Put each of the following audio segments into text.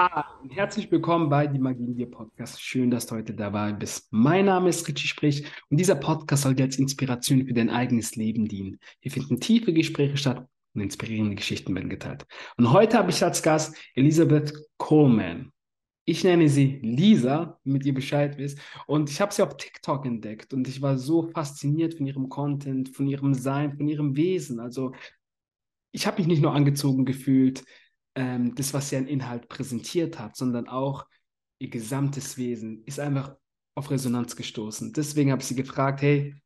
Ha, und herzlich willkommen bei die Magie in dir Podcast. Schön, dass du heute dabei bist. Mein Name ist Richie Sprich und dieser Podcast soll dir als Inspiration für dein eigenes Leben dienen. Hier finden tiefe Gespräche statt und inspirierende Geschichten werden geteilt. Und heute habe ich als Gast Elisabeth Coleman. Ich nenne sie Lisa, damit ihr Bescheid wisst. Und ich habe sie auf TikTok entdeckt und ich war so fasziniert von ihrem Content, von ihrem Sein, von ihrem Wesen. Also ich habe mich nicht nur angezogen gefühlt, ähm, das, was sie an Inhalt präsentiert hat, sondern auch ihr gesamtes Wesen ist einfach auf Resonanz gestoßen. Deswegen habe ich sie gefragt, hey,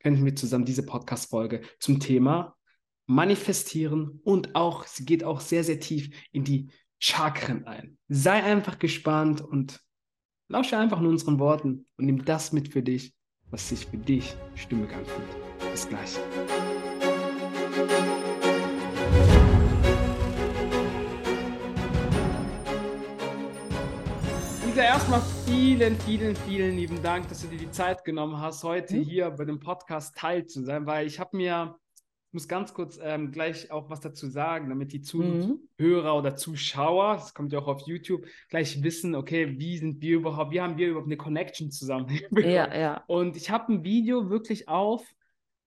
könnten wir zusammen diese Podcast-Folge zum Thema manifestieren und auch, sie geht auch sehr, sehr tief in die Chakren ein. Sei einfach gespannt und lausche einfach nur unseren Worten und nimm das mit für dich, was sich für dich stimmig anfühlt. Bis gleich. Lisa, erstmal vielen, vielen, vielen lieben Dank, dass du dir die Zeit genommen hast, heute mhm. hier bei dem Podcast teil zu sein, weil ich habe mir, ich muss ganz kurz ähm, gleich auch was dazu sagen, damit die mhm. Zuhörer mhm. oder Zuschauer, das kommt ja auch auf YouTube, gleich wissen, okay, wie sind wir überhaupt, wie haben wir überhaupt eine Connection zusammen? ja, ja. Und ich habe ein Video wirklich auf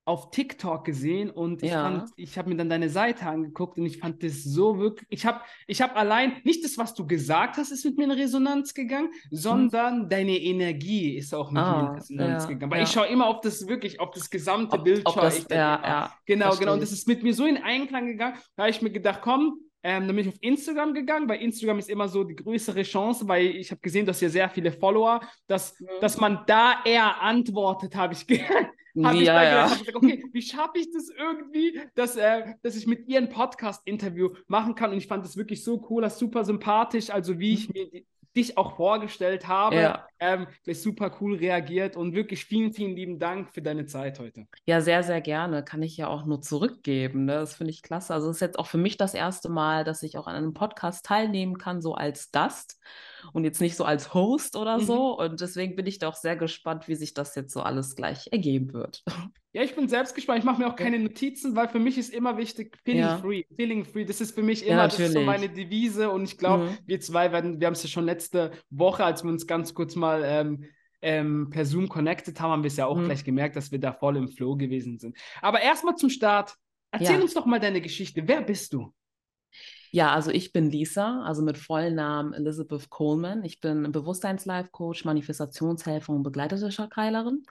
auf TikTok gesehen und ich, ja. ich habe mir dann deine Seite angeguckt und ich fand das so wirklich, ich habe ich hab allein, nicht das, was du gesagt hast, ist mit mir in Resonanz gegangen, sondern hm. deine Energie ist auch mit ah, mir in Resonanz ja, gegangen. Weil ja. ich schaue immer auf das wirklich, auf das gesamte ob, Bild. Ob das, ich ja, ja, genau, genau. Und das ist mit mir so in Einklang gegangen, da habe ich mir gedacht, komm, ähm, dann bin ich auf Instagram gegangen, weil Instagram ist immer so die größere Chance, weil ich habe gesehen, dass ihr sehr viele Follower, dass, mhm. dass man da eher antwortet, habe ich, ge hab ja, ich ja. gedacht, okay, wie schaffe ich das irgendwie, dass, äh, dass ich mit ihr ein Podcast-Interview machen kann? Und ich fand das wirklich so cool, das super sympathisch, also wie ich mhm. mir dich auch vorgestellt habe. Ja. Ähm, super cool reagiert und wirklich vielen, vielen lieben Dank für deine Zeit heute. Ja, sehr, sehr gerne. Kann ich ja auch nur zurückgeben. Ne? Das finde ich klasse. Also es ist jetzt auch für mich das erste Mal, dass ich auch an einem Podcast teilnehmen kann, so als Gast und jetzt nicht so als Host oder mhm. so. Und deswegen bin ich da auch sehr gespannt, wie sich das jetzt so alles gleich ergeben wird. Ja, ich bin selbst gespannt. Ich mache mir auch keine Notizen, weil für mich ist immer wichtig, feeling ja. free. Feeling free, das ist für mich immer, ja, das ist so meine Devise. Und ich glaube, mhm. wir zwei werden, wir haben es ja schon letzte Woche, als wir uns ganz kurz mal ähm, ähm, per Zoom connected haben, haben wir es ja auch mhm. gleich gemerkt, dass wir da voll im Flow gewesen sind. Aber erstmal zum Start. Erzähl ja. uns doch mal deine Geschichte. Wer bist du? Ja, also ich bin Lisa, also mit vollen Namen Elizabeth Coleman. Ich bin Bewusstseins-Life-Coach, Manifestationshelferin und begleitete Chakrailerin.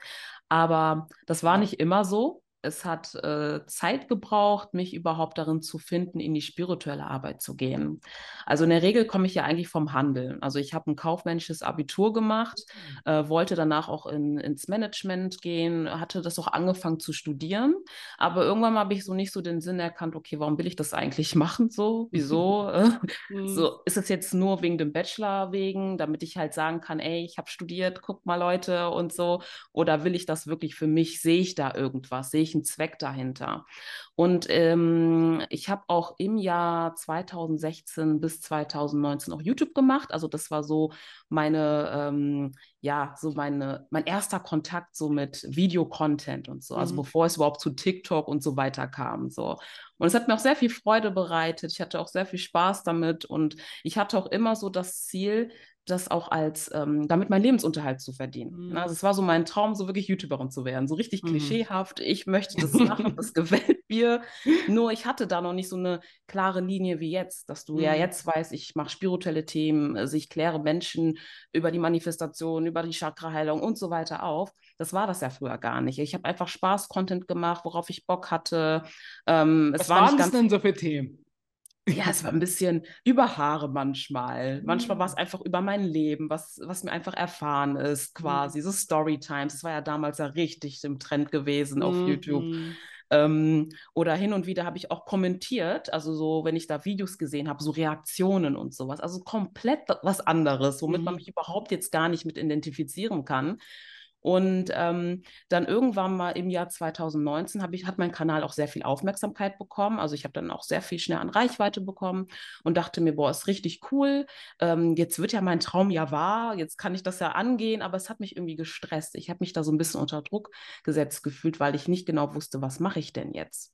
Aber das war nicht immer so es hat äh, Zeit gebraucht, mich überhaupt darin zu finden, in die spirituelle Arbeit zu gehen. Also in der Regel komme ich ja eigentlich vom Handel. Also ich habe ein kaufmännisches Abitur gemacht, mhm. äh, wollte danach auch in, ins Management gehen, hatte das auch angefangen zu studieren, aber irgendwann habe ich so nicht so den Sinn erkannt, okay, warum will ich das eigentlich machen so? Wieso? mhm. so ist es jetzt nur wegen dem Bachelor wegen, damit ich halt sagen kann, ey, ich habe studiert, guck mal Leute und so, oder will ich das wirklich für mich? Sehe ich da irgendwas? Sehe ich einen Zweck dahinter. Und ähm, ich habe auch im Jahr 2016 bis 2019 auch YouTube gemacht. Also das war so meine, ähm, ja, so meine, mein erster Kontakt so mit Videocontent und so. Also mhm. bevor es überhaupt zu TikTok und so weiter kam. So. Und es hat mir auch sehr viel Freude bereitet. Ich hatte auch sehr viel Spaß damit und ich hatte auch immer so das Ziel, das auch als, ähm, damit meinen Lebensunterhalt zu verdienen. Mhm. Also es war so mein Traum, so wirklich YouTuberin zu werden, so richtig mhm. klischeehaft. Ich möchte das machen, das gefällt mir. Nur ich hatte da noch nicht so eine klare Linie wie jetzt, dass du mhm. ja jetzt weißt, ich mache spirituelle Themen, also ich kläre Menschen über die Manifestation, über die Chakraheilung und so weiter auf. Das war das ja früher gar nicht. Ich habe einfach Spaß-Content gemacht, worauf ich Bock hatte. Ähm, Was war waren es denn so für Themen? Ja, es war ein bisschen über Haare manchmal. Manchmal war es mhm. einfach über mein Leben, was, was mir einfach erfahren ist, quasi. Mhm. So Storytimes. Das war ja damals ja richtig im Trend gewesen auf mhm. YouTube. Ähm, oder hin und wieder habe ich auch kommentiert, also so, wenn ich da Videos gesehen habe, so Reaktionen und sowas. Also komplett was anderes, womit mhm. man mich überhaupt jetzt gar nicht mit identifizieren kann. Und ähm, dann irgendwann mal im Jahr 2019 ich, hat mein Kanal auch sehr viel Aufmerksamkeit bekommen. Also ich habe dann auch sehr viel schnell an Reichweite bekommen und dachte mir, boah, ist richtig cool. Ähm, jetzt wird ja mein Traum ja wahr, jetzt kann ich das ja angehen, aber es hat mich irgendwie gestresst. Ich habe mich da so ein bisschen unter Druck gesetzt gefühlt, weil ich nicht genau wusste, was mache ich denn jetzt.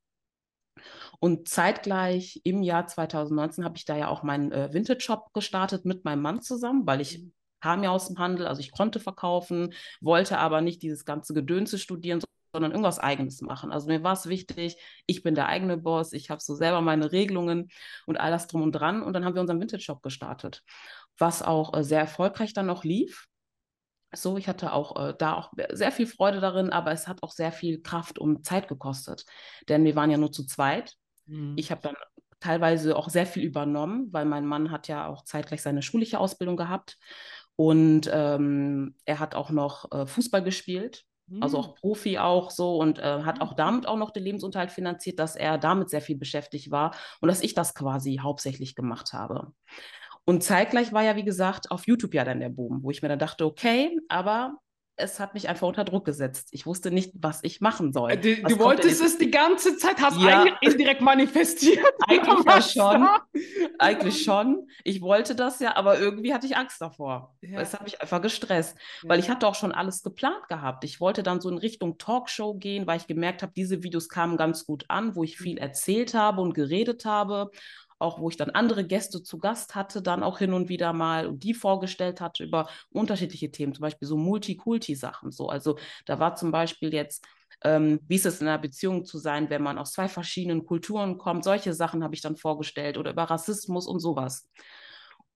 Und zeitgleich im Jahr 2019 habe ich da ja auch meinen äh, Vintage-Shop gestartet mit meinem Mann zusammen, weil ich mhm. Kam ja aus dem Handel, also ich konnte verkaufen, wollte aber nicht dieses ganze Gedönse studieren, sondern irgendwas Eigenes machen. Also mir war es wichtig, ich bin der eigene Boss, ich habe so selber meine Regelungen und all das drum und dran. Und dann haben wir unseren Vintage-Shop gestartet, was auch äh, sehr erfolgreich dann noch lief. So, ich hatte auch äh, da auch sehr viel Freude darin, aber es hat auch sehr viel Kraft und Zeit gekostet. Denn wir waren ja nur zu zweit. Mhm. Ich habe dann teilweise auch sehr viel übernommen, weil mein Mann hat ja auch zeitgleich seine schulische Ausbildung gehabt. Und ähm, er hat auch noch äh, Fußball gespielt, mhm. also auch Profi auch so und äh, hat auch damit auch noch den Lebensunterhalt finanziert, dass er damit sehr viel beschäftigt war und dass ich das quasi hauptsächlich gemacht habe. Und zeitgleich war ja, wie gesagt, auf YouTube ja dann der Boom, wo ich mir dann dachte, okay, aber es hat mich einfach unter Druck gesetzt. Ich wusste nicht, was ich machen soll. Äh, du, du wolltest es die ganze Zeit, hast ja. eigentlich indirekt manifestiert. Eigentlich ja schon. Eigentlich schon. Ich wollte das ja, aber irgendwie hatte ich Angst davor. Ja. Es hat mich einfach gestresst, ja. weil ich hatte auch schon alles geplant gehabt. Ich wollte dann so in Richtung Talkshow gehen, weil ich gemerkt habe, diese Videos kamen ganz gut an, wo ich viel mhm. erzählt habe und geredet habe auch wo ich dann andere Gäste zu Gast hatte, dann auch hin und wieder mal und die vorgestellt hatte über unterschiedliche Themen, zum Beispiel so Multikulti-Sachen. So, also da war zum Beispiel jetzt ähm, wie ist es in einer Beziehung zu sein, wenn man aus zwei verschiedenen Kulturen kommt. Solche Sachen habe ich dann vorgestellt oder über Rassismus und sowas.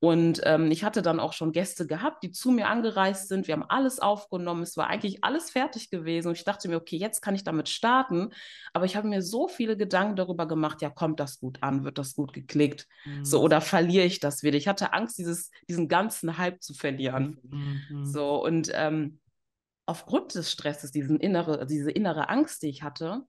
Und ähm, ich hatte dann auch schon Gäste gehabt, die zu mir angereist sind. Wir haben alles aufgenommen. Es war eigentlich alles fertig gewesen. Und ich dachte mir, okay, jetzt kann ich damit starten. Aber ich habe mir so viele Gedanken darüber gemacht, ja, kommt das gut an? Wird das gut geklickt? Mhm. So, oder verliere ich das wieder? Ich hatte Angst, dieses, diesen ganzen Hype zu verlieren. Mhm. So, und ähm, aufgrund des Stresses, diesen innere, diese innere Angst, die ich hatte,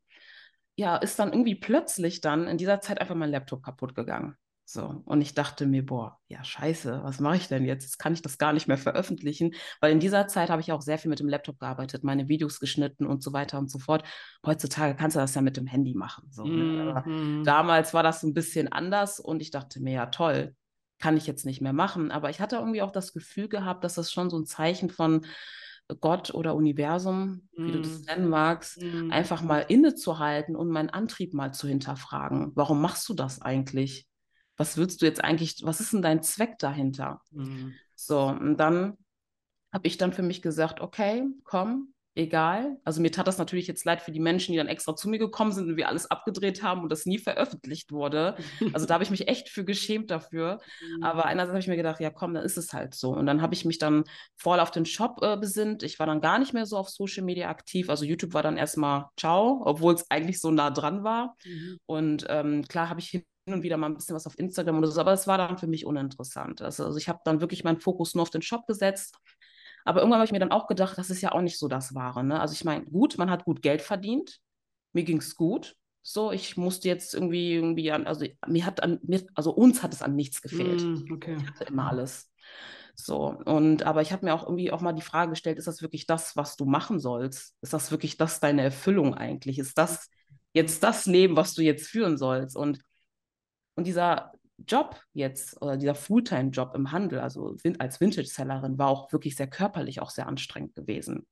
ja, ist dann irgendwie plötzlich dann in dieser Zeit einfach mein Laptop kaputt gegangen. So, und ich dachte mir, boah, ja, scheiße, was mache ich denn jetzt? Jetzt kann ich das gar nicht mehr veröffentlichen, weil in dieser Zeit habe ich auch sehr viel mit dem Laptop gearbeitet, meine Videos geschnitten und so weiter und so fort. Heutzutage kannst du das ja mit dem Handy machen. So, ne? mhm. Damals war das ein bisschen anders und ich dachte mir, ja, toll, kann ich jetzt nicht mehr machen. Aber ich hatte irgendwie auch das Gefühl gehabt, dass das schon so ein Zeichen von Gott oder Universum, wie mm. du das mhm. nennen magst, mm. einfach mal innezuhalten und meinen Antrieb mal zu hinterfragen. Warum machst du das eigentlich? Was willst du jetzt eigentlich, was ist denn dein Zweck dahinter? Mhm. So, und dann habe ich dann für mich gesagt, okay, komm, egal. Also mir tat das natürlich jetzt leid für die Menschen, die dann extra zu mir gekommen sind und wir alles abgedreht haben und das nie veröffentlicht wurde. Also da habe ich mich echt für geschämt dafür. Mhm. Aber einerseits habe ich mir gedacht, ja komm, dann ist es halt so. Und dann habe ich mich dann voll auf den Shop äh, besinnt. Ich war dann gar nicht mehr so auf Social Media aktiv. Also YouTube war dann erstmal ciao, obwohl es eigentlich so nah dran war. Mhm. Und ähm, klar habe ich hin und wieder mal ein bisschen was auf Instagram oder so, aber es war dann für mich uninteressant. Also, also ich habe dann wirklich meinen Fokus nur auf den Shop gesetzt. Aber irgendwann habe ich mir dann auch gedacht, das ist ja auch nicht so das Wahre. Ne? Also ich meine, gut, man hat gut Geld verdient, mir ging es gut. So, ich musste jetzt irgendwie, irgendwie an, also mir hat an, mir, also uns hat es an nichts gefehlt. Mm, okay. Ich hatte immer alles. So, und aber ich habe mir auch irgendwie auch mal die Frage gestellt, ist das wirklich das, was du machen sollst? Ist das wirklich das deine Erfüllung eigentlich? Ist das jetzt das Leben, was du jetzt führen sollst? Und und dieser Job jetzt oder dieser Fulltime-Job im Handel, also als Vintage-Sellerin, war auch wirklich sehr körperlich, auch sehr anstrengend gewesen.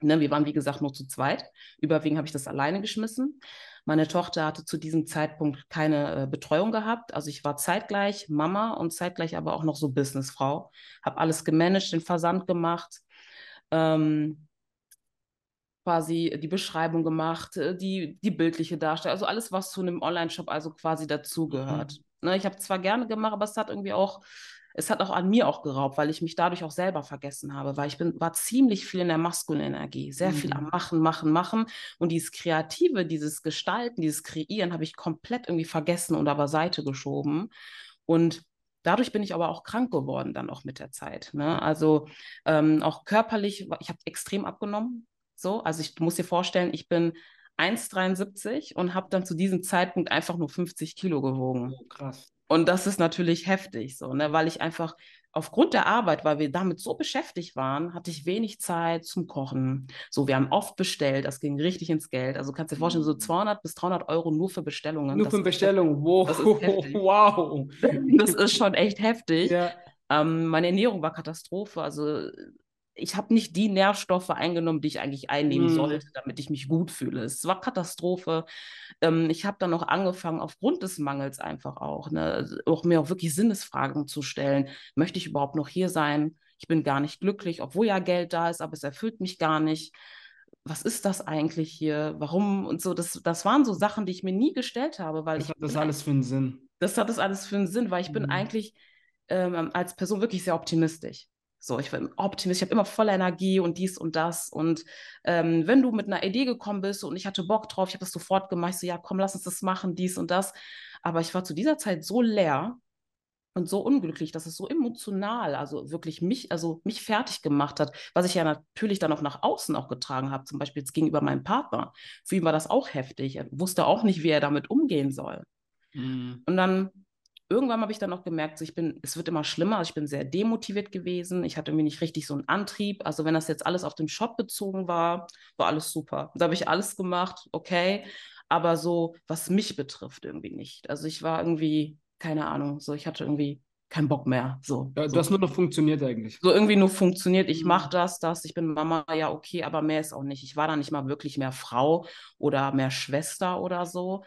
Ne, wir waren, wie gesagt, nur zu zweit. Überwiegend habe ich das alleine geschmissen. Meine Tochter hatte zu diesem Zeitpunkt keine äh, Betreuung gehabt. Also ich war zeitgleich Mama und zeitgleich aber auch noch so Businessfrau. Habe alles gemanagt, den Versand gemacht. Ähm, quasi die Beschreibung gemacht, äh, die, die bildliche Darstellung, also alles, was zu einem Online-Shop also quasi dazugehört. Mhm. Ne, ich habe zwar gerne gemacht, aber es hat irgendwie auch, es hat auch an mir auch geraubt, weil ich mich dadurch auch selber vergessen habe, weil ich bin, war ziemlich viel in der maskulinen Energie, sehr mhm. viel am mhm. Machen, Machen, Machen und dieses Kreative, dieses Gestalten, dieses Kreieren habe ich komplett irgendwie vergessen und aber Seite geschoben und Dadurch bin ich aber auch krank geworden dann auch mit der Zeit. Ne? Also ähm, auch körperlich, ich habe extrem abgenommen. So, also ich muss dir vorstellen, ich bin 1,73 und habe dann zu diesem Zeitpunkt einfach nur 50 Kilo gewogen. Oh, krass. Und das ist natürlich heftig, so, ne, weil ich einfach aufgrund der Arbeit, weil wir damit so beschäftigt waren, hatte ich wenig Zeit zum Kochen. So, wir haben oft bestellt, das ging richtig ins Geld. Also kannst du dir vorstellen, so 200 mhm. bis 300 Euro nur für Bestellungen. Nur für Bestellungen, wow. Das wow. Das ist schon echt heftig. Ja. Ähm, meine Ernährung war Katastrophe. Also ich habe nicht die Nährstoffe eingenommen, die ich eigentlich einnehmen Mhm. sollte, damit ich mich gut fühle. Es war Katastrophe. Ähm, ich habe dann noch angefangen, aufgrund des Mangels einfach auch, ne, also auch mir auch wirklich Sinnesfragen zu stellen. Möchte ich überhaupt noch hier sein? Ich bin gar nicht glücklich, obwohl ja Geld da ist, aber es erfüllt mich gar nicht. Was ist das eigentlich hier? Warum? Und so, das, das waren so Sachen, die ich mir nie gestellt habe, weil Was ich hat das alles für einen Sinn? das hat das alles für einen Sinn, weil ich bin Mhm. eigentlich ähm, als Person wirklich sehr optimistisch. So, ich bin Optimist, ich habe immer voller Energie und dies und das. Und ähm, wenn du mit einer Idee gekommen bist und ich hatte Bock drauf, ich habe das sofort gemacht, so, ja, komm, lass uns das machen, dies und das. Aber ich war zu dieser Zeit so leer und so unglücklich, dass es so emotional, also wirklich mich, also mich fertig gemacht hat, was ich ja natürlich dann auch nach außen auch getragen habe, zum Beispiel jetzt gegenüber meinem Partner. Für ihn war das auch heftig. Er wusste auch nicht, wie er damit umgehen soll. Mhm. Und dann irgendwann habe ich dann auch gemerkt, so ich bin, es wird immer schlimmer. Also ich bin sehr demotiviert gewesen. Ich hatte irgendwie nicht richtig so einen Antrieb. Also wenn das jetzt alles auf den Shop bezogen war, war alles super. Da habe ich alles gemacht, okay. Aber so, was mich betrifft, irgendwie nicht. Also ich war irgendwie, keine Ahnung, so ich hatte irgendwie keinen Bock mehr. So, Ja, so. Du hast nur noch funktioniert eigentlich. so irgendwie nur funktioniert. Ich Mhm. mache das, das, ich bin Mama, ja, okay, aber mehr ist auch nicht. Ich war dann nicht mal wirklich mehr Frau oder mehr Schwester oder so.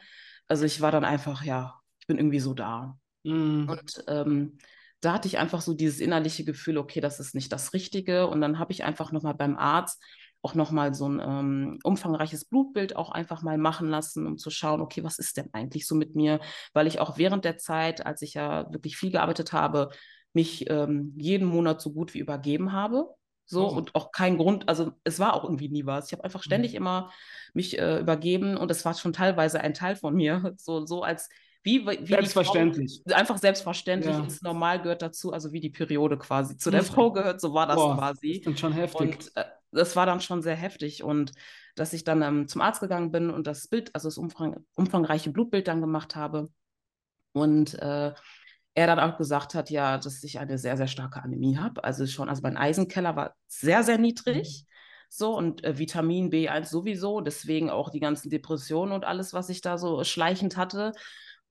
Also ich war dann einfach, ja, ich bin irgendwie so da. Mhm. Und ähm, da hatte ich einfach so dieses innerliche Gefühl, okay, das ist nicht das Richtige. Und dann habe ich einfach nochmal beim Arzt auch nochmal so ein ähm, umfangreiches Blutbild auch einfach mal machen lassen, um zu schauen, okay, was ist denn eigentlich so mit mir? Weil ich auch während der Zeit, als ich ja wirklich viel gearbeitet habe, mich ähm, jeden Monat so gut wie übergeben habe. So Oh. und auch kein Grund, also es war auch irgendwie nie was. Ich habe einfach ständig Mhm. immer mich äh, übergeben und es war schon teilweise ein Teil von mir, so, so als wie, wie die Frau, Selbstverständlich. einfach selbstverständlich Ja. ist, normal gehört dazu, also wie die Periode quasi zu der Mhm. Frau gehört, so war das Boah, das quasi. ist dann schon heftig. Und äh, das war dann schon sehr heftig. Und dass ich dann ähm, zum Arzt gegangen bin und das Bild, also das umfang, umfangreiche Blutbild dann gemacht habe. Und äh, er dann auch gesagt hat, ja, dass ich eine sehr, sehr starke Anämie habe. Also schon, also mein Eisenkeller war sehr, sehr niedrig. So, und äh, Vitamin B1 sowieso, deswegen auch die ganzen Depressionen und alles, was ich da so schleichend hatte.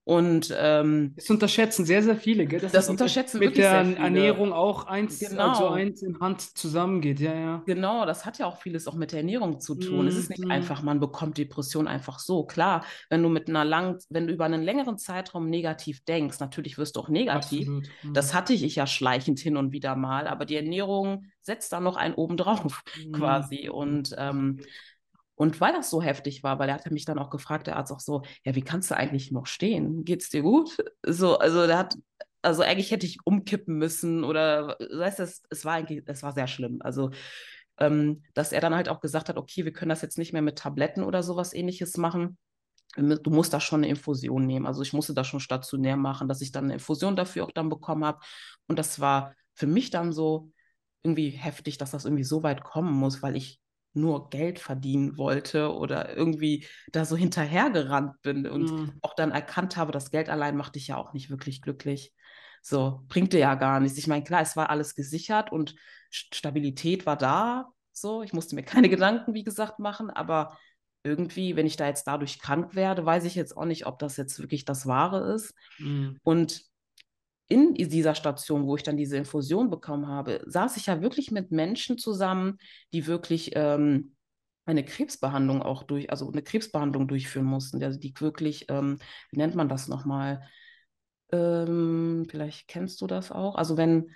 Und ähm, Das unterschätzen sehr, sehr viele, gell? Das mit- unterschätzen mit wirklich der. Ernährung auch eins, Genau. also eins in Hand zusammengeht. Ja, ja. Genau, das hat ja auch vieles auch mit der Ernährung zu tun. Es ist nicht Mhm. einfach, man bekommt Depression einfach so. Klar, wenn du mit einer langen, wenn du über einen längeren Zeitraum negativ denkst, natürlich wirst du auch negativ. Absolut. Mhm. Das hatte ich ja schleichend hin und wieder mal, aber die Ernährung setzt da noch einen oben drauf Mhm. quasi. Und, ähm, und weil das so heftig war, weil er hatte mich dann auch gefragt, der Arzt auch so, ja, wie kannst du eigentlich noch stehen? Geht's dir gut? So, also der hat, also eigentlich hätte ich umkippen müssen oder, weißt du, es, es war eigentlich, es war sehr schlimm. Also, ähm, dass er dann halt auch gesagt hat, okay, wir können das jetzt nicht mehr mit Tabletten oder sowas ähnliches machen. Du musst da schon eine Infusion nehmen. Also ich musste das schon stationär machen, dass ich dann eine Infusion dafür auch dann bekommen habe. Und das war für mich dann so irgendwie heftig, dass das irgendwie so weit kommen muss, weil ich nur Geld verdienen wollte oder irgendwie da so hinterhergerannt bin und Mhm. auch dann erkannt habe, das Geld allein macht dich ja auch nicht wirklich glücklich. So, bringt dir ja gar nichts. Ich meine, klar, es war alles gesichert und St- Stabilität war da. So, ich musste mir keine Gedanken, wie gesagt, machen, aber irgendwie, wenn ich da jetzt dadurch krank werde, weiß ich jetzt auch nicht, ob das jetzt wirklich das Wahre ist. Mhm. Und in dieser Station, wo ich dann diese Infusion bekommen habe, saß ich ja wirklich mit Menschen zusammen, die wirklich ähm, eine Krebsbehandlung auch durch, also eine Krebsbehandlung durchführen mussten, also die wirklich, ähm, wie nennt man das nochmal? Ähm, vielleicht kennst du das auch. Also wenn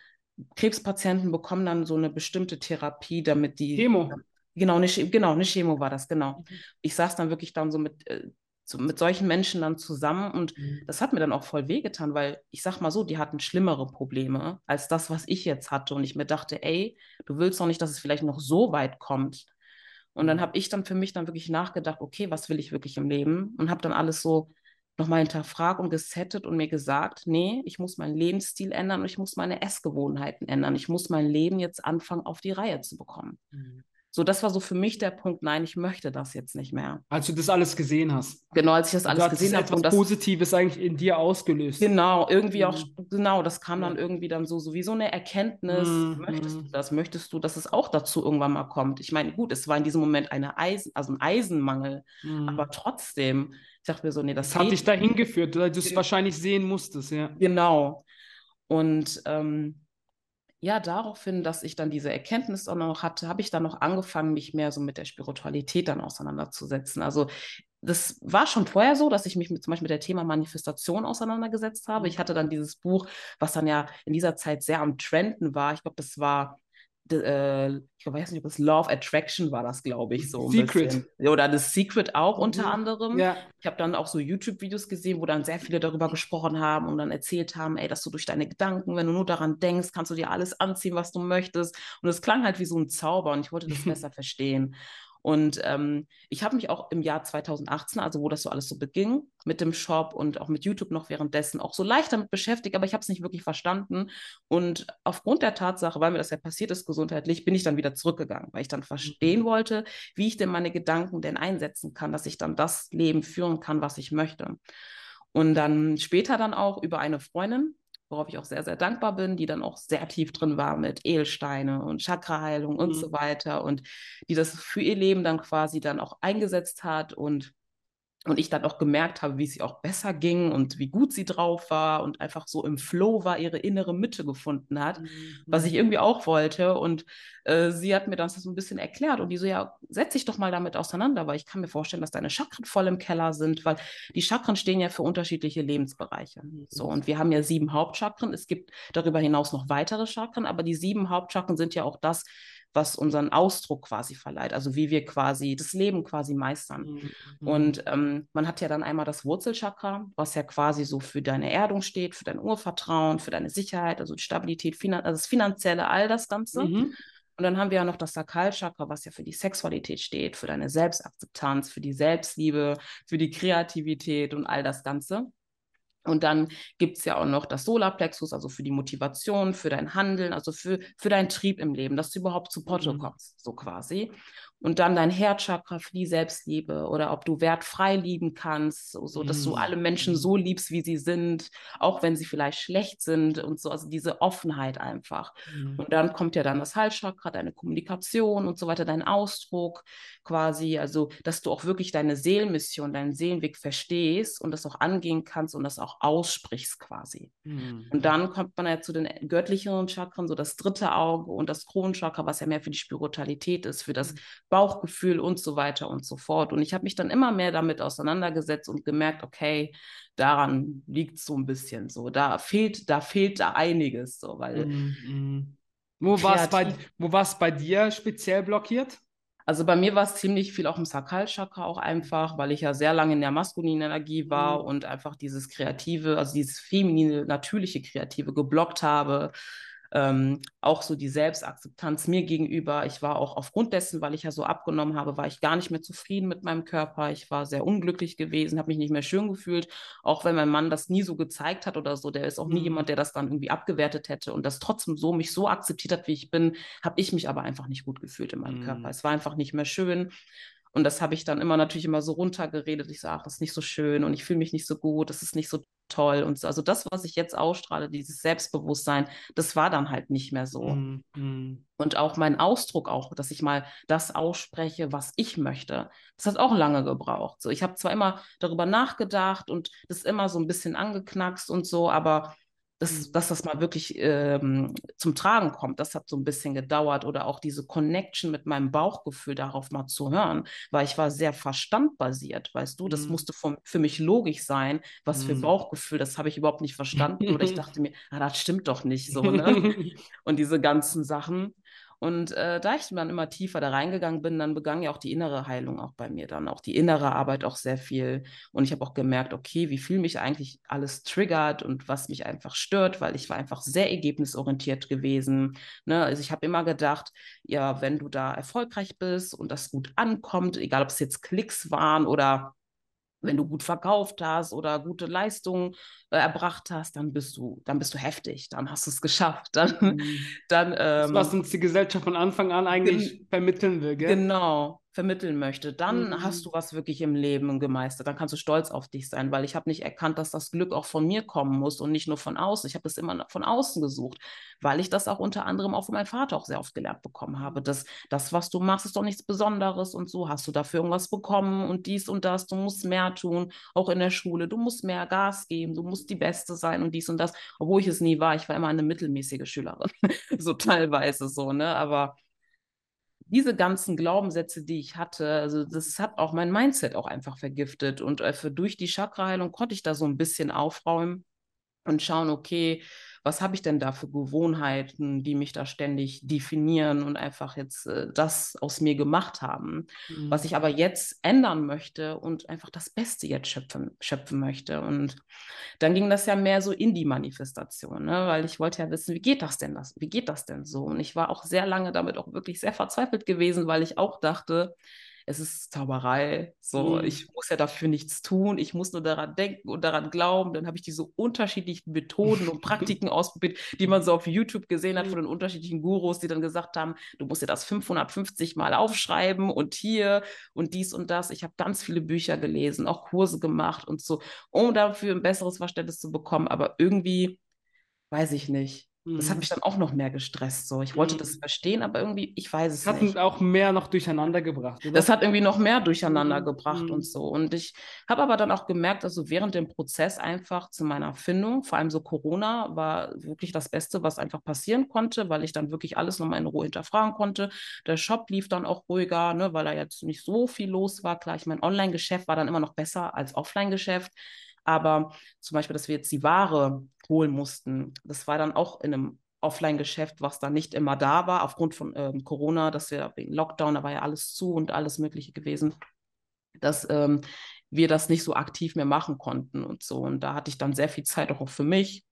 Krebspatienten bekommen dann so eine bestimmte Therapie, damit die Chemo. Genau, eine, genau, eine Chemo war das, genau. Mhm. Ich saß dann wirklich dann so mit, äh, so mit solchen Menschen dann zusammen und Mhm. das hat mir dann auch voll wehgetan, weil ich sag mal so, die hatten schlimmere Probleme als das, was ich jetzt hatte. Und ich mir dachte, ey, du willst doch nicht, dass es vielleicht noch so weit kommt. Und dann Mhm. habe ich dann für mich dann wirklich nachgedacht, okay, was will ich wirklich im Leben? Und habe dann alles so nochmal hinterfragt und gesettet und mir gesagt, nee, ich muss meinen Lebensstil ändern und ich muss meine Essgewohnheiten ändern. Ich muss mein Leben jetzt anfangen, auf die Reihe zu bekommen. Mhm. So, das war so für mich der Punkt, nein, ich möchte das jetzt nicht mehr. Als du das alles gesehen hast. Genau, als ich das Du alles gesehen habe etwas und das Positives eigentlich in dir ausgelöst. genau, irgendwie auch, Mhm. genau, das kam dann irgendwie dann so, sowieso eine Erkenntnis. Mhm. Möchtest du das? Möchtest du, dass es auch dazu irgendwann mal kommt? Ich meine, gut, es war in diesem Moment eine Eisen, also ein Eisenmangel, Mhm. aber trotzdem, ich dachte mir so, nee, das Das hat dich dahin geführt, weil du es wahrscheinlich sehen musstest, ja. Genau. Und ähm, ja, daraufhin, dass ich dann diese Erkenntnis auch noch hatte, habe ich dann noch angefangen, mich mehr so mit der Spiritualität dann auseinanderzusetzen. Also das war schon vorher so, dass ich mich mit, zum Beispiel mit der Thema Manifestation auseinandergesetzt habe. Ich hatte dann dieses Buch, was dann ja in dieser Zeit sehr am Trenden war. Ich glaube, das war äh, ich weiß nicht, ob es Law of Attraction war, das glaube ich so. Secret. Oder das Secret auch mhm. unter anderem. Ja. Ich habe dann auch so YouTube-Videos gesehen, wo dann sehr viele darüber gesprochen haben und dann erzählt haben, ey, dass du durch deine Gedanken, wenn du nur daran denkst, kannst du dir alles anziehen, was du möchtest. Und es klang halt wie so ein Zauber und ich wollte das besser verstehen. Und ähm, ich habe mich auch im Jahr 2018, also wo das so alles so beging, mit dem Shop und auch mit YouTube noch währenddessen auch so leicht damit beschäftigt, aber ich habe es nicht wirklich verstanden. Und aufgrund der Tatsache, weil mir das ja passiert ist gesundheitlich, bin ich dann wieder zurückgegangen, weil ich dann verstehen mhm. wollte, wie ich denn meine Gedanken denn einsetzen kann, dass ich dann das Leben führen kann, was ich möchte. Und dann später dann auch über eine Freundin, worauf ich auch sehr, sehr dankbar bin, die dann auch sehr tief drin war mit Edelsteine und Chakraheilung und mhm. so weiter und die das für ihr Leben dann quasi dann auch eingesetzt hat und und ich dann auch gemerkt habe, wie es ihr auch besser ging und wie gut sie drauf war und einfach so im Flow war, ihre innere Mitte gefunden hat, mhm. was ich irgendwie auch wollte. Und äh, sie hat mir das so ein bisschen erklärt und die so, ja, setz dich doch mal damit auseinander, weil ich kann mir vorstellen, dass deine Chakren voll im Keller sind, weil die Chakren stehen ja für unterschiedliche Lebensbereiche. Mhm. So, und wir haben ja sieben Hauptchakren. Es gibt darüber hinaus noch weitere Chakren, aber die sieben Hauptchakren sind ja auch das, was unseren Ausdruck quasi verleiht, also wie wir quasi das Leben quasi meistern. Mhm. Und ähm, man hat ja dann einmal das Wurzelchakra, was ja quasi so für deine Erdung steht, für dein Urvertrauen, für deine Sicherheit, also die Stabilität, Finan also das Finanzielle, all das Ganze. Mhm. Und dann haben wir ja noch das Sakralchakra, was ja für die Sexualität steht, für deine Selbstakzeptanz, für die Selbstliebe, für die Kreativität und all das Ganze. Und dann gibt es ja auch noch das Solarplexus, also für die Motivation, für dein Handeln, also für, für deinen Trieb im Leben, dass du überhaupt zu Porto mhm. kommst, so quasi und dann dein Herzchakra für die Selbstliebe oder ob du wertfrei lieben kannst, so, so dass mm. du alle Menschen mm. so liebst, wie sie sind, auch wenn sie vielleicht schlecht sind und so, also diese Offenheit einfach. Mm. Und dann kommt ja dann das Halschakra, deine Kommunikation und so weiter, dein Ausdruck quasi, also dass du auch wirklich deine Seelenmission, deinen Seelenweg verstehst und das auch angehen kannst und das auch aussprichst quasi. Und dann kommt man ja zu den göttlichen Chakren, so das dritte Auge und das Kronenchakra, was ja mehr für die Spiritualität ist, für das Bauchgefühl und so weiter und so fort. Und ich habe mich dann immer mehr damit auseinandergesetzt und gemerkt, okay, daran liegt es so ein bisschen so. Da fehlt, da fehlt da einiges so, weil. Mm, mm. Wo war es bei, bei dir speziell blockiert? Also bei mir war es ziemlich viel auch im Sakralchakra auch einfach, weil ich ja sehr lange in der maskulinen Energie war mhm. und einfach dieses Kreative, also dieses feminine, natürliche Kreative geblockt habe ähm, auch so die Selbstakzeptanz mir gegenüber. Ich war auch aufgrund dessen, weil ich ja so abgenommen habe, war ich gar nicht mehr zufrieden mit meinem Körper. Ich war sehr unglücklich gewesen, habe mich nicht mehr schön gefühlt, auch wenn mein Mann das nie so gezeigt hat oder so. Der ist auch nie mhm. jemand, der das dann irgendwie abgewertet hätte und das trotzdem so mich so akzeptiert hat, wie ich bin, habe ich mich aber einfach nicht gut gefühlt in meinem mhm. Körper. Es war einfach nicht mehr schön. Und das habe ich dann immer natürlich immer so runtergeredet. Ich sage, das ist nicht so schön und ich fühle mich nicht so gut, das ist nicht so toll und so. Also das, was ich jetzt ausstrahle, dieses Selbstbewusstsein, das war dann halt nicht mehr so. Mm, mm. Und auch mein Ausdruck auch, dass ich mal das ausspreche, was ich möchte, das hat auch lange gebraucht. So, ich habe zwar immer darüber nachgedacht und das immer so ein bisschen angeknackst und so, aber dass, mhm. dass das mal wirklich ähm, zum Tragen kommt. Das hat so ein bisschen gedauert oder auch diese Connection mit meinem Bauchgefühl darauf mal zu hören, weil ich war sehr verstandbasiert, weißt du, das mhm. musste von, für mich logisch sein, was mhm. für Bauchgefühl, das habe ich überhaupt nicht verstanden oder ich dachte mir, ah, das stimmt doch nicht so, ne? Und diese ganzen Sachen. Und äh, da ich dann immer tiefer da reingegangen bin, dann begann ja auch die innere Heilung auch bei mir, dann auch die innere Arbeit auch sehr viel. Und ich habe auch gemerkt, okay, wie viel mich eigentlich alles triggert und was mich einfach stört, weil ich war einfach sehr ergebnisorientiert gewesen. Ne? Also ich habe immer gedacht, ja, wenn du da erfolgreich bist und das gut ankommt, egal ob es jetzt Klicks waren oder wenn du gut verkauft hast oder gute Leistungen äh, erbracht hast, dann bist du, dann bist du heftig, dann hast du es geschafft. Dann, mhm. dann, ähm, das, was uns die Gesellschaft von Anfang an eigentlich vermitteln will, gell? Genau. Vermitteln möchte, dann Mhm. hast du was wirklich im Leben gemeistert. Dann kannst du stolz auf dich sein, weil ich habe nicht erkannt, dass das Glück auch von mir kommen muss und nicht nur von außen. Ich habe das immer von außen gesucht, weil ich das auch unter anderem auch von meinem Vater auch sehr oft gelernt bekommen habe. Dass das, was du machst, ist doch nichts Besonderes und so hast du dafür irgendwas bekommen und dies und das. Du musst mehr tun, auch in der Schule. Du musst mehr Gas geben, du musst die Beste sein und dies und das, obwohl ich es nie war. Ich war immer eine mittelmäßige Schülerin, so teilweise so, ne? Aber diese ganzen Glaubenssätze, die ich hatte, also das hat auch mein Mindset auch einfach vergiftet. Und äh, durch die Chakraheilung konnte ich da so ein bisschen aufräumen und schauen, okay, was habe ich denn da für Gewohnheiten, die mich da ständig definieren und einfach jetzt äh, das aus mir gemacht haben, mhm. was ich aber jetzt ändern möchte und einfach das Beste jetzt schöpfen, schöpfen möchte. Und dann ging das ja mehr so in die Manifestation, ne? weil ich wollte ja wissen, wie geht das denn das? Wie geht das denn so? Und ich war auch sehr lange damit auch wirklich sehr verzweifelt gewesen, weil ich auch dachte, es ist Zauberei. So, mhm. ich muss ja dafür nichts tun. Ich muss nur daran denken und daran glauben. Dann habe ich diese unterschiedlichen Methoden und Praktiken ausprobiert, die man so auf YouTube gesehen hat von den unterschiedlichen Gurus, die dann gesagt haben, du musst dir das 550 Mal aufschreiben und hier und dies und das. Ich habe ganz viele Bücher gelesen, auch Kurse gemacht und so, um dafür ein besseres Verständnis zu bekommen. Aber irgendwie weiß ich nicht. Das hat mich dann auch noch mehr gestresst. So. Ich wollte mhm. das verstehen, aber irgendwie, ich weiß es das nicht. Hat auch mehr noch durcheinander gebracht, oder? Das hat irgendwie noch mehr durcheinander mhm. gebracht und so. Und ich habe aber dann auch gemerkt, dass so während dem Prozess einfach zu meiner Findung, vor allem so Corona, war wirklich das Beste, was einfach passieren konnte, weil ich dann wirklich alles nochmal in Ruhe hinterfragen konnte. Der Shop lief dann auch ruhiger, ne, weil da jetzt nicht so viel los war. Klar, ich mein Online-Geschäft war dann immer noch besser als Offline-Geschäft. Aber zum Beispiel, dass wir jetzt die Ware holen mussten, das war dann auch in einem Offline-Geschäft, was dann nicht immer da war, aufgrund von ähm, Corona, dass wir wegen Lockdown, da war ja alles zu und alles Mögliche gewesen, dass ähm, wir das nicht so aktiv mehr machen konnten und so. Und da hatte ich dann sehr viel Zeit auch für mich,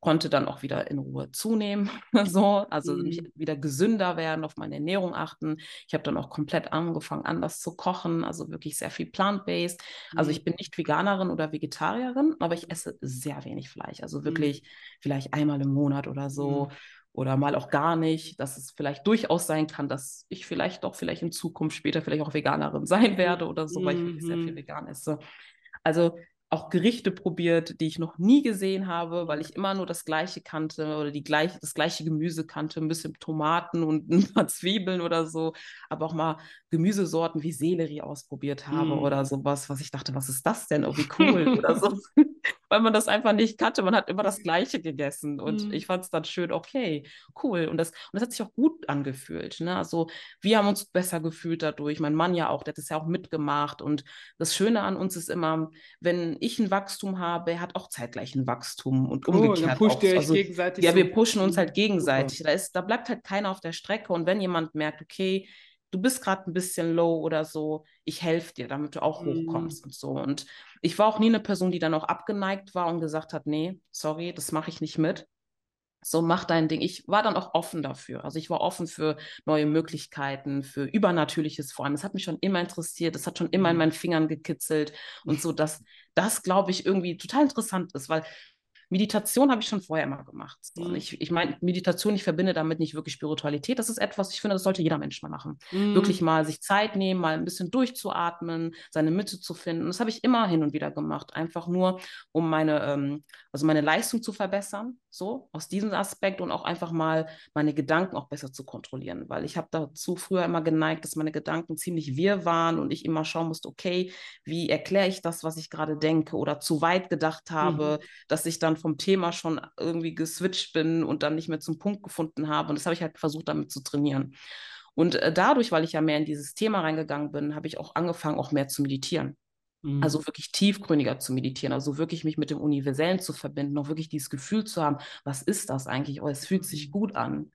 konnte dann auch wieder in Ruhe zunehmen, so, also mhm. mich wieder gesünder werden, auf meine Ernährung achten. Ich habe dann auch komplett angefangen, anders zu kochen, also wirklich sehr viel plant-based. Also mhm. Also ich bin nicht Veganerin oder Vegetarierin, aber ich esse sehr wenig Fleisch, also mhm. wirklich mhm. vielleicht einmal im Monat oder so. Mhm. Oder mal auch gar nicht, dass es vielleicht durchaus sein kann, dass ich vielleicht doch vielleicht in Zukunft später vielleicht auch Veganerin sein werde oder so, weil ich wirklich sehr viel mhm. vegan esse. Also auch Gerichte probiert, die ich noch nie gesehen habe, weil ich immer nur das gleiche kannte oder die gleiche, das gleiche Gemüse kannte, ein bisschen Tomaten und ein paar Zwiebeln oder so, aber auch mal Gemüsesorten wie Sellerie ausprobiert habe mm. oder sowas, was ich dachte, was ist das denn? Oh, wie cool oder so. Weil man das einfach nicht kannte. Man hat immer das Gleiche gegessen und mm. ich fand es dann schön, okay, cool. Und das, und das hat sich auch gut angefühlt. Ne? Also wir haben uns besser gefühlt dadurch. Mein Mann ja auch, der hat es ja auch mitgemacht. Und das Schöne an uns ist immer, wenn ich ein Wachstum habe, er hat auch zeitgleich ein Wachstum und oh, umgekehrt. Dann pusht ihr euch also, gegenseitig. Ja, so wir pushen uns halt gegenseitig. Da, ist, da bleibt halt keiner auf der Strecke. Und wenn jemand merkt, okay, du bist gerade ein bisschen low oder so, ich helfe dir, damit du auch mhm. hochkommst und so. Und ich war auch nie eine Person, die dann auch abgeneigt war und gesagt hat, nee, sorry, das mache ich nicht mit. So, mach dein Ding. Ich war dann auch offen dafür. Also ich war offen für neue Möglichkeiten, für Übernatürliches vor allem. Das hat mich schon immer interessiert. Das hat schon immer in mhm. meinen Fingern gekitzelt. Und so, dass das, glaube ich, irgendwie total interessant ist, weil Meditation habe ich schon vorher immer gemacht. Mhm. Ich, ich meine, Meditation, ich verbinde damit nicht wirklich Spiritualität. Das ist etwas, ich finde, das sollte jeder Mensch mal machen. Mhm. Wirklich mal sich Zeit nehmen, mal ein bisschen durchzuatmen, seine Mitte zu finden. Das habe ich immer hin und wieder gemacht. Einfach nur, um meine, ähm, also meine Leistung zu verbessern. So, aus diesem Aspekt und auch einfach mal meine Gedanken auch besser zu kontrollieren. Weil ich habe dazu früher immer geneigt, dass meine Gedanken ziemlich wirr waren und ich immer schauen musste, okay, wie erkläre ich das, was ich gerade denke oder zu weit gedacht habe, mhm. dass ich dann vom Thema schon irgendwie geswitcht bin und dann nicht mehr zum Punkt gefunden habe. Und das habe ich halt versucht, damit zu trainieren. Und äh, dadurch, weil ich ja mehr in dieses Thema reingegangen bin, habe ich auch angefangen, auch mehr zu meditieren. Mhm. Also wirklich tiefgründiger zu meditieren, also wirklich mich mit dem Universellen zu verbinden, auch wirklich dieses Gefühl zu haben, was ist das eigentlich? Oh, es fühlt sich mhm. gut an.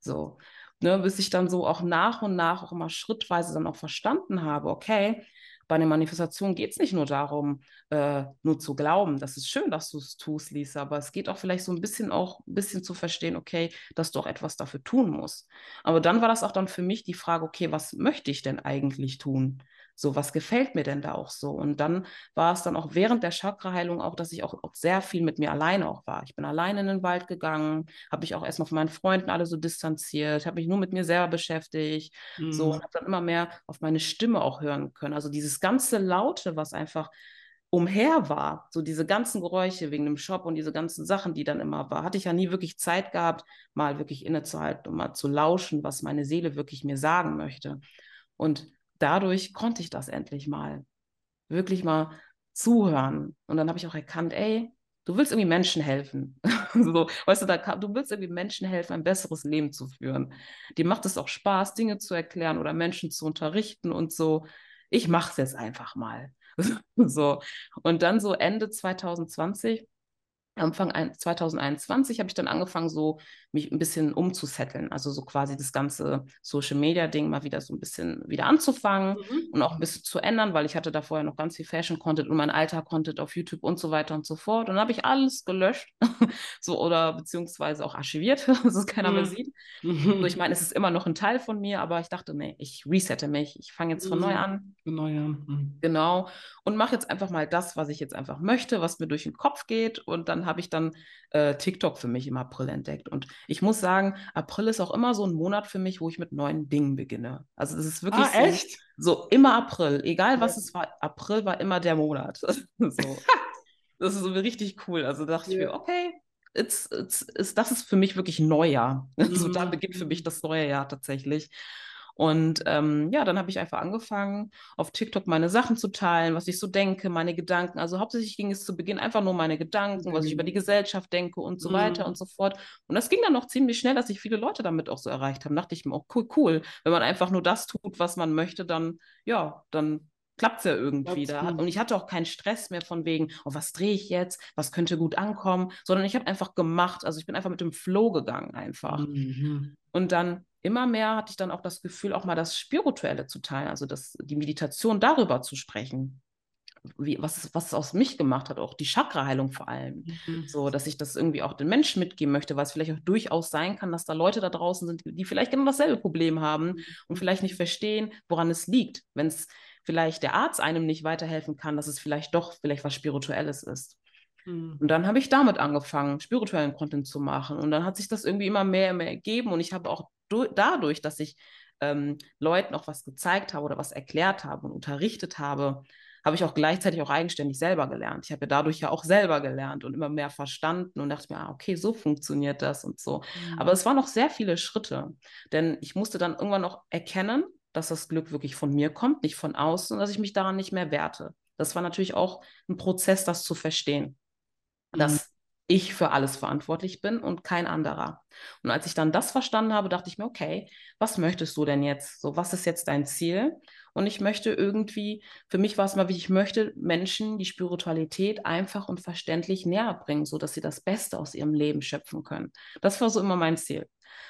So, ne, bis ich dann so auch nach und nach auch immer schrittweise dann auch verstanden habe, okay, bei einer Manifestation geht es nicht nur darum, äh, nur zu glauben. Das ist schön, dass du es tust, Lisa, aber es geht auch vielleicht so ein bisschen auch ein bisschen zu verstehen, okay, dass du auch etwas dafür tun musst. Aber dann war das auch dann für mich die Frage, okay, was möchte ich denn eigentlich tun? So, was gefällt mir denn da auch so? Und dann war es dann auch während der Chakraheilung auch, dass ich auch, auch sehr viel mit mir alleine auch war. Ich bin alleine in den Wald gegangen, habe mich auch erstmal von meinen Freunden alle so distanziert, habe mich nur mit mir selber beschäftigt, mhm. so und habe dann immer mehr auf meine Stimme auch hören können. Also dieses ganze Laute, was einfach umher war, so diese ganzen Geräusche wegen dem Shop und diese ganzen Sachen, die dann immer war, hatte ich ja nie wirklich Zeit gehabt, mal wirklich innezuhalten und mal zu lauschen, was meine Seele wirklich mir sagen möchte. Und dadurch konnte ich das endlich mal. Wirklich mal zuhören. Und dann habe ich auch erkannt, ey, du willst irgendwie Menschen helfen. so, weißt du, da, du willst irgendwie Menschen helfen, ein besseres Leben zu führen. Dir macht es auch Spaß, Dinge zu erklären oder Menschen zu unterrichten und so. Ich mache es jetzt einfach mal. so. Und dann so Ende 2020 Anfang 2021 habe ich dann angefangen, so mich ein bisschen umzusetteln. Also so quasi das ganze Social Media Ding mal wieder so ein bisschen wieder anzufangen mhm. und auch ein bisschen zu ändern, weil ich hatte da vorher noch ganz viel Fashion Content und mein alter Content auf YouTube und so weiter und so fort. Und dann habe ich alles gelöscht, so oder beziehungsweise auch archiviert, dass es keiner mhm. mehr sieht. Mhm. So, ich meine, es ist immer noch ein Teil von mir, aber ich dachte, nee, ich resette mich, ich fange jetzt von neu mhm. an. Von neu an. Mhm. Genau. Und mache jetzt einfach mal das, was ich jetzt einfach möchte, was mir durch den Kopf geht. Und dann habe ich dann äh, TikTok für mich im April entdeckt. Und ich muss sagen, April ist auch immer so ein Monat für mich, wo ich mit neuen Dingen beginne. Also es ist wirklich ah, so, echt? so immer April, egal was es war, April war immer der Monat. so. das ist so richtig cool. Also dachte ja. ich mir, okay, it's, it's, it's, das ist für mich wirklich Neujahr. Mhm. So da beginnt für mich das neue Jahr tatsächlich. Und ähm, ja, dann habe ich einfach angefangen, auf TikTok meine Sachen zu teilen, was ich so denke, meine Gedanken. Also hauptsächlich ging es zu Beginn einfach nur meine Gedanken, mhm. was ich über die mhm. Gesellschaft denke und so mhm. weiter und so fort. Und das ging dann noch ziemlich schnell, dass sich viele Leute damit auch so erreicht haben. Da dachte ich mir auch, cool, cool. Wenn man einfach nur das tut, was man möchte, dann, ja, dann klappt es ja irgendwie da. Und ich hatte auch keinen Stress mehr von wegen, oh, was drehe ich jetzt, was könnte gut ankommen, sondern ich habe einfach gemacht. Also ich bin einfach mit dem Flow gegangen einfach. Mhm. Und dann immer mehr hatte ich dann auch das Gefühl, auch mal das Spirituelle zu teilen, also das, die Meditation darüber zu sprechen. Wie, was, es, was es aus mich gemacht hat, auch die Chakraheilung vor allem. Mhm. So, dass ich das irgendwie auch den Menschen mitgeben möchte, weil es vielleicht auch durchaus sein kann, dass da Leute da draußen sind, die vielleicht genau dasselbe Problem haben mhm. und vielleicht nicht verstehen, woran es liegt. Wenn es vielleicht der Arzt einem nicht weiterhelfen kann, dass es vielleicht doch vielleicht was Spirituelles ist. Mhm. Und dann habe ich damit angefangen, spirituellen Content zu machen. Und dann hat sich das irgendwie immer mehr und mehr ergeben. Und ich habe auch dadurch, dass ich ähm, Leuten auch was gezeigt habe oder was erklärt habe und unterrichtet habe, habe ich auch gleichzeitig auch eigenständig selber gelernt. Ich habe ja dadurch ja auch selber gelernt und immer mehr verstanden und dachte mir, ah, okay, so funktioniert das und so. Mhm. Aber es waren noch sehr viele Schritte, denn ich musste dann irgendwann noch erkennen, dass das Glück wirklich von mir kommt, nicht von außen und dass ich mich daran nicht mehr werte. Das war natürlich auch ein Prozess, das zu verstehen. Mhm. Dass ich für alles verantwortlich bin und kein anderer. Und als ich dann das verstanden habe, dachte ich mir, okay, was möchtest du denn jetzt? So, was ist jetzt dein Ziel? Und ich möchte irgendwie, für mich war es mal wichtig, ich möchte Menschen die Spiritualität einfach und verständlich näher bringen, sodass sie das Beste aus ihrem Leben schöpfen können. Das war so immer mein Ziel.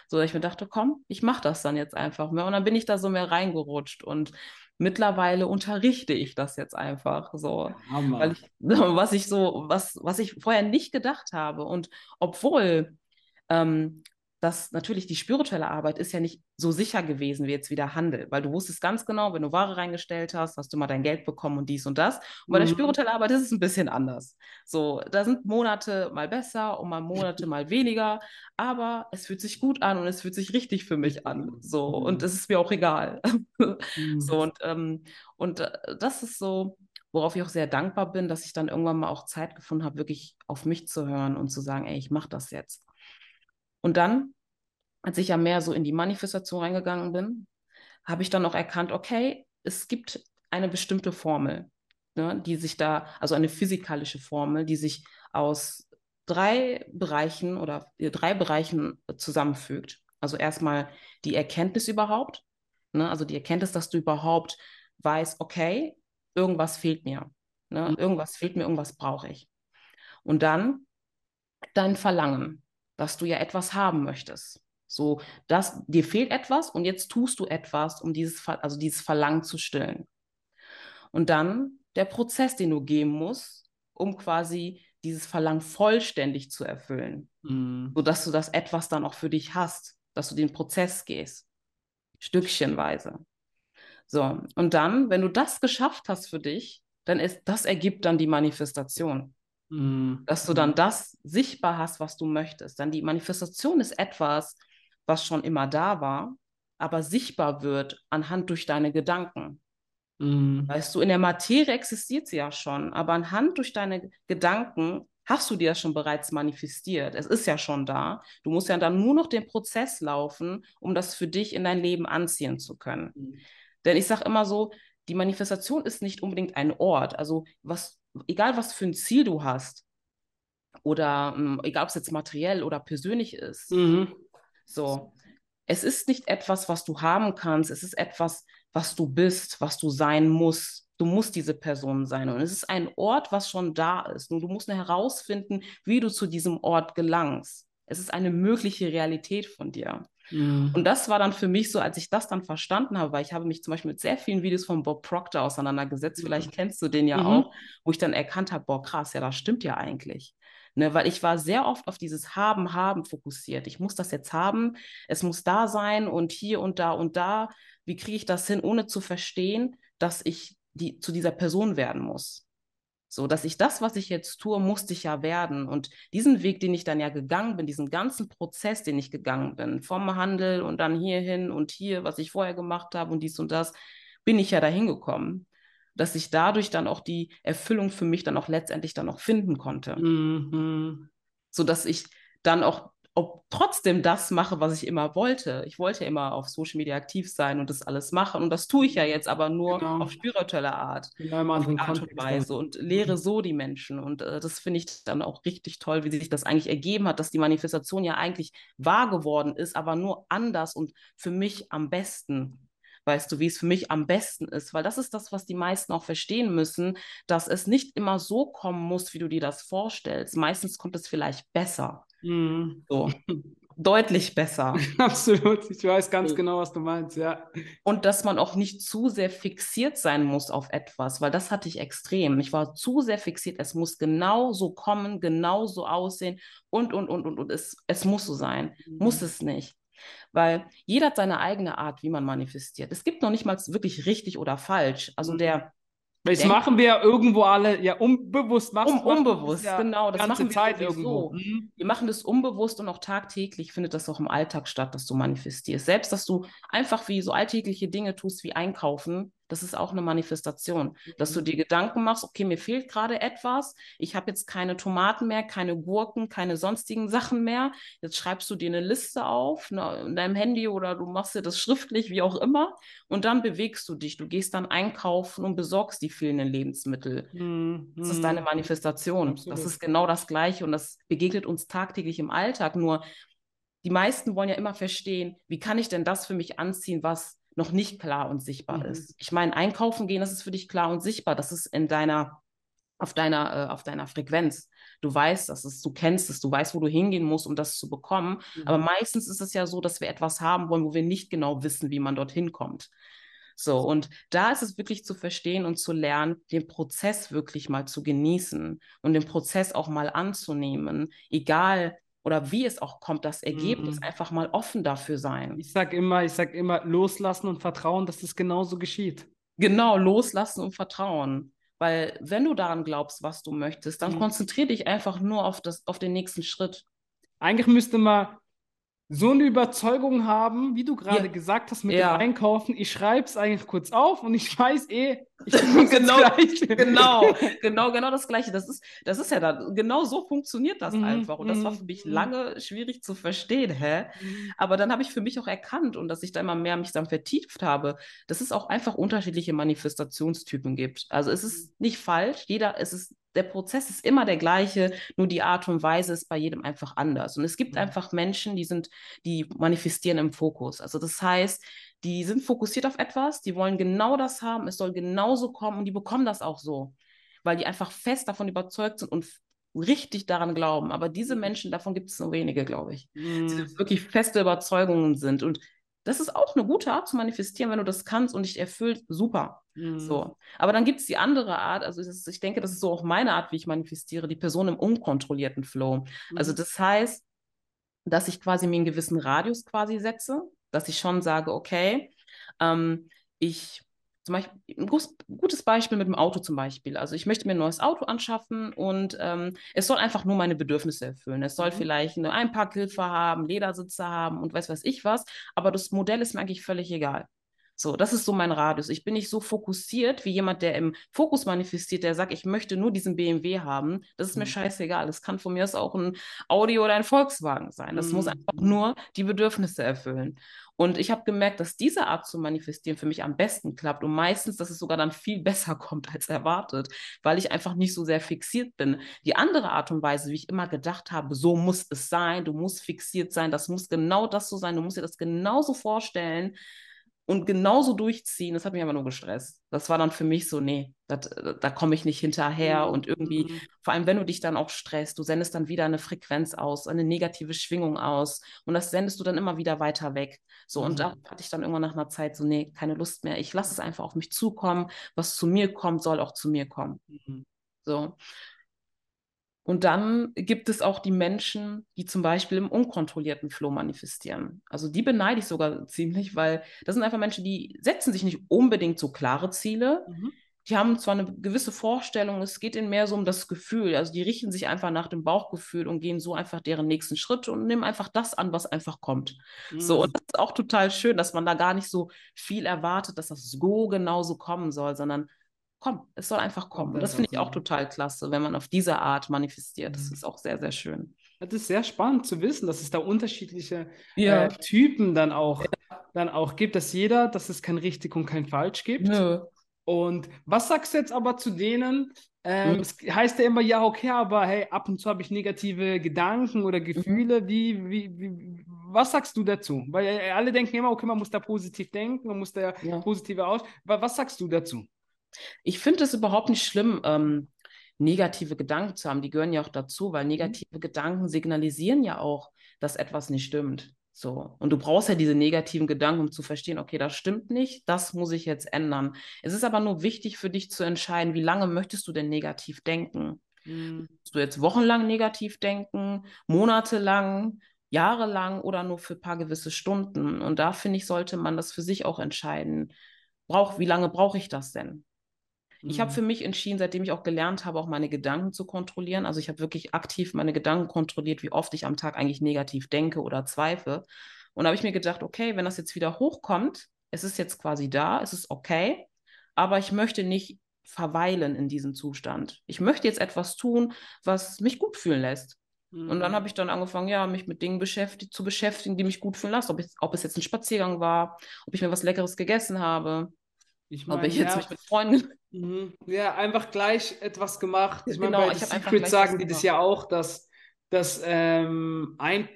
So, dass ich mir dachte, komm, ich mache das dann jetzt einfach mehr. Und dann bin ich da so mehr reingerutscht und mittlerweile unterrichte ich das jetzt einfach so. Weil ich, was ich so, was, was ich vorher nicht gedacht habe. Und obwohl ähm, dass natürlich die spirituelle Arbeit ist ja nicht so sicher gewesen wie jetzt wieder Handel, weil du wusstest ganz genau, wenn du Ware reingestellt hast, hast du mal dein Geld bekommen und dies und das. Und bei der mhm. spirituellen Arbeit ist es ein bisschen anders. So, da sind Monate mal besser und mal Monate mal weniger, aber es fühlt sich gut an und es fühlt sich richtig für mich an. So, und mhm. es ist mir auch egal. so, mhm. und, ähm, und äh, das ist so, worauf ich auch sehr dankbar bin, dass ich dann irgendwann mal auch Zeit gefunden habe, wirklich auf mich zu hören und zu sagen, ey, ich mache das jetzt. Und dann, als ich ja mehr so in die Manifestation reingegangen bin, habe ich dann auch erkannt, okay, es gibt eine bestimmte Formel, ne, die sich da, also eine physikalische Formel, die sich aus drei Bereichen oder drei Bereichen zusammenfügt. Also erstmal die Erkenntnis überhaupt, ne, also die Erkenntnis, dass du überhaupt weißt, okay, irgendwas fehlt mir, ne, mhm. irgendwas fehlt mir, irgendwas brauche ich. Und dann dein Verlangen dass du ja etwas haben möchtest. So, dass dir fehlt etwas und jetzt tust du etwas, um dieses, also dieses Verlangen zu stillen. Und dann der Prozess, den du gehen musst, um quasi dieses Verlangen vollständig zu erfüllen, mm. sodass du das etwas dann auch für dich hast, dass du den Prozess gehst, stückchenweise. So, und dann, wenn du das geschafft hast für dich, dann ist das ergibt dann die Manifestation. Mhm. Dass du dann das sichtbar hast, was du möchtest. Dann die Manifestation ist etwas, was schon immer da war, aber sichtbar wird anhand durch deine Gedanken. Mhm. Weißt du, in der Materie existiert sie ja schon, aber anhand durch deine Gedanken hast du dir das schon bereits manifestiert. Es ist ja schon da. Du musst ja dann nur noch den Prozess laufen, um das für dich in dein Leben anziehen zu können. Mhm. Denn ich sage immer so, die Manifestation ist nicht unbedingt ein Ort. Also was, egal was für ein Ziel du hast, oder hm, egal ob es jetzt materiell oder persönlich ist, mhm. so, es ist nicht etwas, was du haben kannst, es ist etwas, was du bist, was du sein musst. Du musst diese Person sein. Und es ist ein Ort, was schon da ist. Nur du musst herausfinden, wie du zu diesem Ort gelangst. Es ist eine mögliche Realität von dir. Mhm. Und das war dann für mich so, als ich das dann verstanden habe, weil ich habe mich zum Beispiel mit sehr vielen Videos von Bob Proctor auseinandergesetzt, vielleicht kennst du den ja mhm. auch, wo ich dann erkannt habe, boah, krass, ja, das stimmt ja eigentlich. Ne, weil ich war sehr oft auf dieses Haben, Haben fokussiert. Ich muss das jetzt haben, es muss da sein und hier und da und da. Wie kriege ich das hin, ohne zu verstehen, dass ich die, zu dieser Person werden muss? So, dass ich das, was ich jetzt tue, musste ich ja werden. Und diesen Weg, den ich dann ja gegangen bin, diesen ganzen Prozess, den ich gegangen bin, vom Handel und dann hierhin und hier, was ich vorher gemacht habe und dies und das, bin ich ja dahin gekommen, dass ich dadurch dann auch die Erfüllung für mich dann auch letztendlich dann auch finden konnte. Mhm. So dass ich dann auch ob trotzdem das mache, was ich immer wollte. Ich wollte immer auf Social Media aktiv sein und das alles machen. Und das tue ich ja jetzt aber nur genau. auf spirituelle Art. Genau, auf Art und Weise und lehre so die Menschen. Und äh, das finde ich dann auch richtig toll, wie sich das eigentlich ergeben hat, dass die Manifestation ja eigentlich wahr geworden ist, aber nur anders und für mich am besten weißt du, wie es für mich am besten ist, weil das ist das, was die meisten auch verstehen müssen, dass es nicht immer so kommen muss, wie du dir das vorstellst. Meistens kommt es vielleicht besser. Mhm. So. Deutlich besser. Absolut. Ich weiß ganz genau, was du meinst, ja. Und dass man auch nicht zu sehr fixiert sein muss auf etwas, weil das hatte ich extrem. Ich war zu sehr fixiert. Es muss genau so kommen, genau so aussehen und, und, und, und, und. Es, es muss so sein. Mhm. Muss es nicht. Weil jeder hat seine eigene Art, wie man manifestiert. Es gibt noch nicht mal wirklich richtig oder falsch. Also mhm. der das machen wir irgendwo alle, ja, unbewusst. Um, unbewusst, ja genau. Das ganze machen wir Zeit irgendwo. Mhm. Wir machen das unbewusst und auch tagtäglich findet das auch im Alltag statt, dass du manifestierst. Selbst, dass du einfach wie so alltägliche Dinge tust, wie einkaufen, das ist auch eine Manifestation, mhm. dass du mhm. dir Gedanken machst, okay, mir fehlt gerade etwas, ich habe jetzt keine Tomaten mehr, keine Gurken, keine sonstigen Sachen mehr. Jetzt schreibst du dir eine Liste auf ne, in deinem Handy oder du machst dir das schriftlich, wie auch immer, und dann bewegst du dich. Du gehst dann einkaufen und besorgst die fehlenden Lebensmittel. Mhm. Das ist deine mhm. Manifestation. Absolut. Das ist genau das Gleiche und das begegnet uns tagtäglich im Alltag. Nur die meisten wollen ja immer verstehen, wie kann ich denn das für mich anziehen, was noch nicht klar und sichtbar mhm. ist. Ich meine, einkaufen gehen, das ist für dich klar und sichtbar. Das ist in deiner, auf deiner, äh, auf deiner Frequenz. Du weißt das, ist, du kennst es, du weißt, wo du hingehen musst, um das zu bekommen. Mhm. Aber meistens ist es ja so, dass wir etwas haben wollen, wo wir nicht genau wissen, wie man dorthin kommt. So, und da ist es wirklich zu verstehen und zu lernen, den Prozess wirklich mal zu genießen und den Prozess auch mal anzunehmen, egal oder wie es auch kommt, das Ergebnis, mhm. einfach mal offen dafür sein. Ich sage immer, ich sage immer, loslassen und vertrauen, dass das genauso geschieht. Genau, loslassen und vertrauen. Weil wenn du daran glaubst, was du möchtest, dann mhm. konzentriere dich einfach nur auf, das, auf den nächsten Schritt. Eigentlich müsste man so eine Überzeugung haben, wie du gerade ja. gesagt hast mit ja. dem Einkaufen. Ich schreibe es eigentlich kurz auf und ich weiß eh, ich genau, genau, genau, genau das Gleiche. Das ist, das ist ja dann, genau so funktioniert das mhm. einfach. Und das war für mich mhm. lange schwierig zu verstehen, hä? Mhm. Aber dann habe ich für mich auch erkannt und dass ich da immer mehr mich dann vertieft habe, dass es auch einfach unterschiedliche Manifestationstypen gibt. Also es ist mhm. nicht falsch, jeder, es ist der Prozess ist immer der gleiche, nur die Art und Weise ist bei jedem einfach anders. Und es gibt mhm. einfach Menschen, die sind, die manifestieren im Fokus. Also das heißt, die sind fokussiert auf etwas, die wollen genau das haben, es soll genauso kommen und die bekommen das auch so, weil die einfach fest davon überzeugt sind und richtig daran glauben. Aber diese mhm. Menschen, davon gibt es nur wenige, glaube ich, mhm. die wirklich feste Überzeugungen sind. Und das ist auch eine gute Art zu manifestieren, wenn du das kannst und dich erfüllt, super. Mhm. So. Aber dann gibt es die andere Art, also ist, ich denke, das ist so auch meine Art, wie ich manifestiere, die Person im unkontrollierten Flow. Also mhm. Also das heißt, dass ich quasi mir einen gewissen Radius quasi setze, dass ich schon sage, okay, ähm, ich zum Beispiel ein gutes Beispiel mit dem Auto zum Beispiel. Also ich möchte mir ein neues Auto anschaffen und ähm, es soll einfach nur meine Bedürfnisse erfüllen. Es soll mhm. vielleicht eine Einparkhilfe haben, Ledersitze haben und weiß weiß ich was, aber das Modell ist mir eigentlich völlig egal. So, das ist so mein Radius. Ich bin nicht so fokussiert wie jemand, der im Fokus manifestiert, der sagt, ich möchte nur diesen BMW haben. Das ist mir mhm. scheißegal. Das kann von mir aus auch ein Audi oder ein Volkswagen sein. Das mhm. muss einfach nur die Bedürfnisse erfüllen. Und ich habe gemerkt, dass diese Art zu manifestieren für mich am besten klappt und meistens, dass es sogar dann viel besser kommt als erwartet, weil ich einfach nicht so sehr fixiert bin. Die andere Art und Weise, wie ich immer gedacht habe, so muss es sein, du musst fixiert sein, das muss genau das so sein, du musst dir das genauso vorstellen, und genauso durchziehen, das hat mich aber nur gestresst. Das war dann für mich so, nee, dat, da komme ich nicht hinterher mhm. und irgendwie, mhm. vor allem wenn du dich dann auch stresst, du sendest dann wieder eine Frequenz aus, eine negative Schwingung aus und das sendest du dann immer wieder weiter weg. So, mhm. und da hatte ich dann irgendwann nach einer Zeit so, nee, keine Lust mehr. Ich lasse es einfach auf mich zukommen. Was zu mir kommt, soll auch zu mir kommen. Mhm. So. Und dann gibt es auch die Menschen, die zum Beispiel im unkontrollierten Flow manifestieren. Also die beneide ich sogar ziemlich, weil das sind einfach Menschen, die setzen sich nicht unbedingt so klare Ziele. Mhm. Die haben zwar eine gewisse Vorstellung, es geht ihnen mehr so um das Gefühl. Also die richten sich einfach nach dem Bauchgefühl und gehen so einfach deren nächsten Schritt und nehmen einfach das an, was einfach kommt. Mhm. So, und das ist auch total schön, dass man da gar nicht so viel erwartet, dass das so genau so kommen soll, sondern komm, es soll einfach kommen. Und das finde ich auch total klasse, wenn man auf diese Art manifestiert. Das mhm. ist auch sehr, sehr schön. Das ist sehr spannend zu wissen, dass es da unterschiedliche ja. äh, Typen dann auch, ja. dann auch gibt, dass jeder, dass es kein richtig und kein falsch gibt. Nö. Und was sagst du jetzt aber zu denen? Ähm, mhm. Es heißt ja immer, ja, okay, aber hey, ab und zu habe ich negative Gedanken oder mhm. Gefühle. Mhm. Wie, wie, wie, was sagst du dazu? Weil äh, alle denken immer, okay, man muss da positiv denken, man muss da ja. positive aus. Was sagst du dazu? Ich finde es überhaupt nicht schlimm, ähm, negative Gedanken zu haben. Die gehören ja auch dazu, weil mhm. negative mhm. Gedanken signalisieren ja auch, dass etwas nicht stimmt. So. Und du brauchst ja diese negativen Gedanken, um zu verstehen, okay, das stimmt nicht, das muss ich jetzt ändern. Es ist aber nur wichtig für dich zu entscheiden, wie lange möchtest du denn negativ denken? Mhm. Möchtest du jetzt wochenlang negativ denken, monatelang, jahrelang oder nur für ein paar gewisse Stunden? Und da finde ich, sollte man das für sich auch entscheiden. Brauch, wie lange brauche ich das denn? Ich habe mhm. für mich entschieden, seitdem ich auch gelernt habe, auch meine Gedanken zu kontrollieren. Also ich habe wirklich aktiv meine Gedanken kontrolliert, wie oft ich am Tag eigentlich negativ denke oder zweifle. Und da habe ich mir gedacht, okay, wenn das jetzt wieder hochkommt, es ist jetzt quasi da, es ist okay, aber ich möchte nicht verweilen in diesem Zustand. Ich möchte jetzt etwas tun, was mich gut fühlen lässt. Mhm. Und dann mhm. habe ich dann angefangen, ja, mich mit Dingen beschäftigt, zu beschäftigen, die mich gut fühlen lassen. Ob, ich, ob es jetzt ein Spaziergang war, ob ich mir was Leckeres gegessen habe, ich mein, ob ich jetzt ja, mich mit Freunden Mhm. Ja, einfach gleich etwas gemacht. Ich genau, meine, bei ich Secret sagen die das ja auch, dass, dass ähm, ein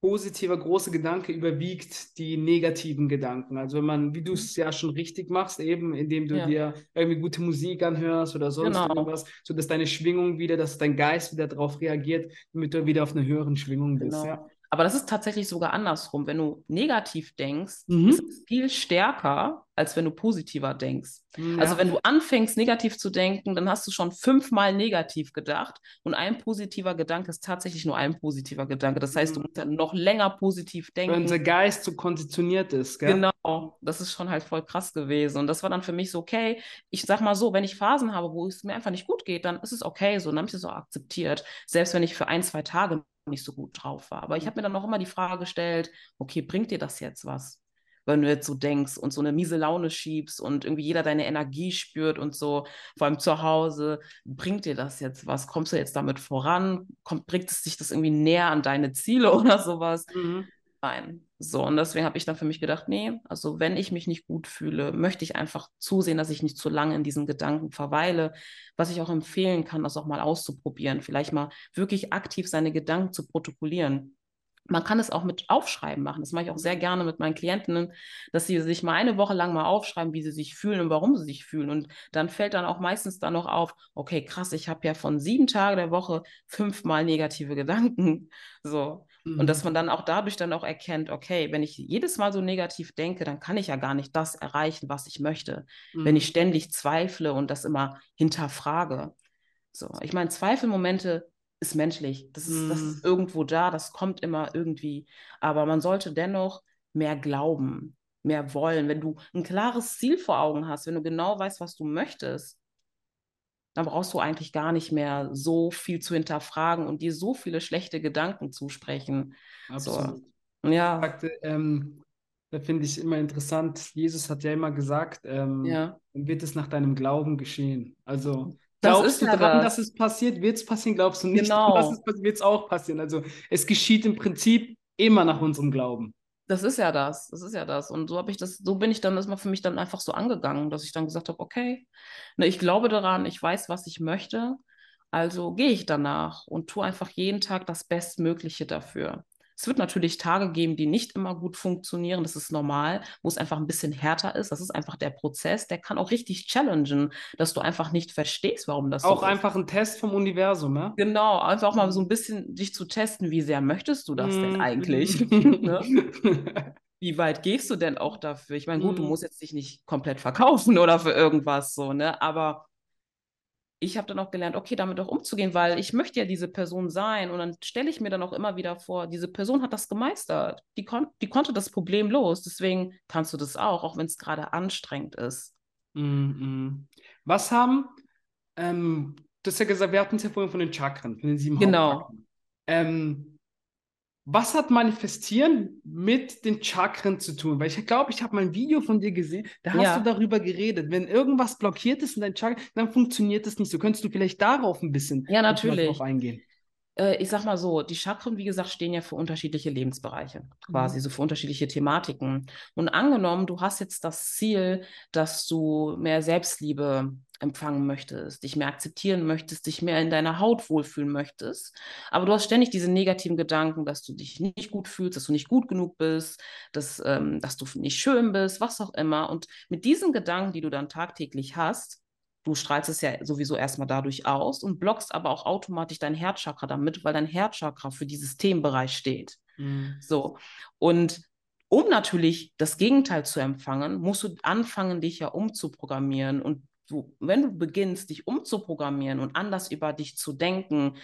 positiver großer Gedanke überwiegt die negativen Gedanken. Also wenn man, wie du es mhm. ja schon richtig machst, eben indem du ja. dir irgendwie gute Musik anhörst oder sonst genau. irgendwas, sodass deine Schwingung wieder, dass dein Geist wieder darauf reagiert, damit du wieder auf einer höheren Schwingung bist. Genau. Ja. Aber das ist tatsächlich sogar andersrum. Wenn du negativ denkst, mhm. ist es viel stärker, als wenn du positiver denkst. Ja. Also wenn du anfängst, negativ zu denken, dann hast du schon fünfmal negativ gedacht und ein positiver Gedanke ist tatsächlich nur ein positiver Gedanke. Das heißt, du mhm. musst dann noch länger positiv denken. Wenn unser Geist so konditioniert ist. Gell? Genau, das ist schon halt voll krass gewesen. Und das war dann für mich so, okay, ich sag mal so, wenn ich Phasen habe, wo es mir einfach nicht gut geht, dann ist es okay so, dann habe ich das auch akzeptiert. Selbst wenn ich für ein, zwei Tage nicht so gut drauf war. Aber ich habe mir dann noch immer die Frage gestellt, okay, bringt dir das jetzt was? Wenn du jetzt so denkst und so eine miese Laune schiebst und irgendwie jeder deine Energie spürt und so, vor allem zu Hause, bringt dir das jetzt was? Kommst du jetzt damit voran? Kommt, bringt es dich das irgendwie näher an deine Ziele oder sowas? Mhm. Nein. So, und deswegen habe ich dann für mich gedacht, nee, also wenn ich mich nicht gut fühle, möchte ich einfach zusehen, dass ich nicht zu lange in diesen Gedanken verweile. Was ich auch empfehlen kann, das auch mal auszuprobieren, vielleicht mal wirklich aktiv seine Gedanken zu protokollieren. Man kann es auch mit Aufschreiben machen. Das mache ich auch sehr gerne mit meinen Klientinnen, dass sie sich mal eine Woche lang mal aufschreiben, wie sie sich fühlen und warum sie sich fühlen. Und dann fällt dann auch meistens dann noch auf, okay, krass, ich habe ja von sieben Tagen der Woche fünfmal negative Gedanken. So. Mhm. Und dass man dann auch dadurch dann auch erkennt, okay, wenn ich jedes Mal so negativ denke, dann kann ich ja gar nicht das erreichen, was ich möchte. Mhm. Wenn ich mhm. ständig zweifle und das immer hinterfrage. So, ich meine, Zweifelmomente ist menschlich. Das ist, mm. das ist irgendwo da, das kommt immer irgendwie. Aber man sollte dennoch mehr glauben. mehr wollen, wenn du ein klares Ziel vor Augen hast, wenn du genau weißt, was du möchtest, dann brauchst du eigentlich gar nicht mehr so viel zu hinterfragen und dir so viele schlechte Gedanken zusprechen. Absolut. So. Ja. Sagte, ähm, da finde ich immer interessant, Jesus hat ja immer gesagt, ähm, ja. wird es nach deinem Glauben geschehen. Also glaubst du ja dran, das. dass es passiert, wird es passieren, glaubst du nicht Genau. dass es passiert, wird es auch passieren. Also es geschieht im Prinzip immer nach unserem Glauben. Das ist ja das, das ist ja das. Und so habe ich das, so bin ich dann das mal für mich dann einfach so angegangen, dass ich dann gesagt habe, okay, ne, ich glaube daran, ich weiß, was ich möchte, also gehe ich danach und tue einfach jeden Tag das Bestmögliche dafür. Es wird natürlich Tage geben, die nicht immer gut funktionieren, das ist normal, wo es einfach ein bisschen härter ist. Das ist einfach der Prozess, der kann auch richtig challengen, dass du einfach nicht verstehst, warum das Auch so ist. einfach ein Test vom Universum, ne? Genau, einfach mal so ein Mhm. bisschen dich zu testen, wie sehr möchtest du das denn Mhm. eigentlich? Ne? Wie weit gehst du denn auch dafür? Ich meine, gut, du Mhm. musst jetzt dich nicht komplett verkaufen oder für irgendwas so, ne? Aber ich habe dann auch gelernt, okay, damit auch umzugehen, weil ich möchte ja diese Person sein. Und dann stelle ich mir dann auch immer wieder vor, diese Person hat das gemeistert. Die, kon die konnte das Problem los. Deswegen kannst du das auch, auch wenn es gerade anstrengend ist. Mhm. Was haben, ähm, du hast ja gesagt, wir hatten es ja vorhin von den Chakren, von den sieben Genau. Hauptchakren. Ähm, was hat Manifestieren mit den Chakren zu tun? Weil ich glaube, ich habe mal ein Video von dir gesehen, da hast Ja. du darüber geredet. Wenn irgendwas blockiert ist in deinem Chakra, dann funktioniert es nicht so. Könntest du vielleicht darauf ein bisschen Ja, natürlich. drauf eingehen? Äh, ich sag mal so, die Chakren, wie gesagt, stehen ja für unterschiedliche Lebensbereiche, quasi, Mhm. so für unterschiedliche Thematiken. Und angenommen, du hast jetzt das Ziel, dass du mehr Selbstliebe empfangen möchtest, dich mehr akzeptieren möchtest, dich mehr in deiner Haut wohlfühlen möchtest, aber du hast ständig diese negativen Gedanken, dass du dich nicht gut fühlst, dass du nicht gut genug bist, dass, ähm, dass du nicht schön bist, was auch immer. Und mit diesen Gedanken, die du dann tagtäglich hast, Du strahlst es ja sowieso erstmal dadurch aus und blockst aber auch automatisch dein Herzchakra damit, weil dein Herzchakra für dieses Themenbereich steht. Mhm. So. Und um natürlich das Gegenteil zu empfangen, musst du anfangen, dich ja umzuprogrammieren. Und du, wenn du beginnst, dich umzuprogrammieren und anders über dich zu denken,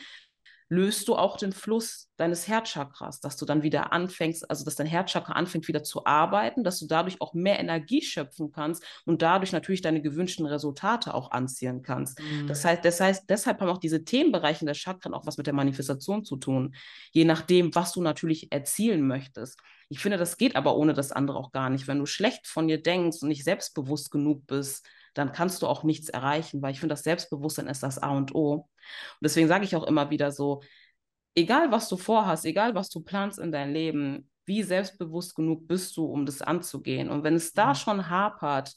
löst du auch den Fluss deines Herzchakras, dass du dann wieder anfängst, also dass dein Herzchakra anfängt wieder zu arbeiten, dass du dadurch auch mehr Energie schöpfen kannst und dadurch natürlich deine gewünschten Resultate auch anziehen kannst. Mhm. Das heißt, das heißt, deshalb haben auch diese Themenbereiche der Chakren auch was mit der Manifestation zu tun, je nachdem, was du natürlich erzielen möchtest. Ich finde, das geht aber ohne das andere auch gar nicht. Wenn du schlecht von dir denkst und nicht selbstbewusst genug bist, dann kannst du auch nichts erreichen, weil ich finde, das Selbstbewusstsein ist das A und O. Und deswegen sage ich auch immer wieder so, egal was du vorhast, egal was du planst in dein Leben, wie selbstbewusst genug bist du, um das anzugehen. Und wenn es da Mhm. schon hapert,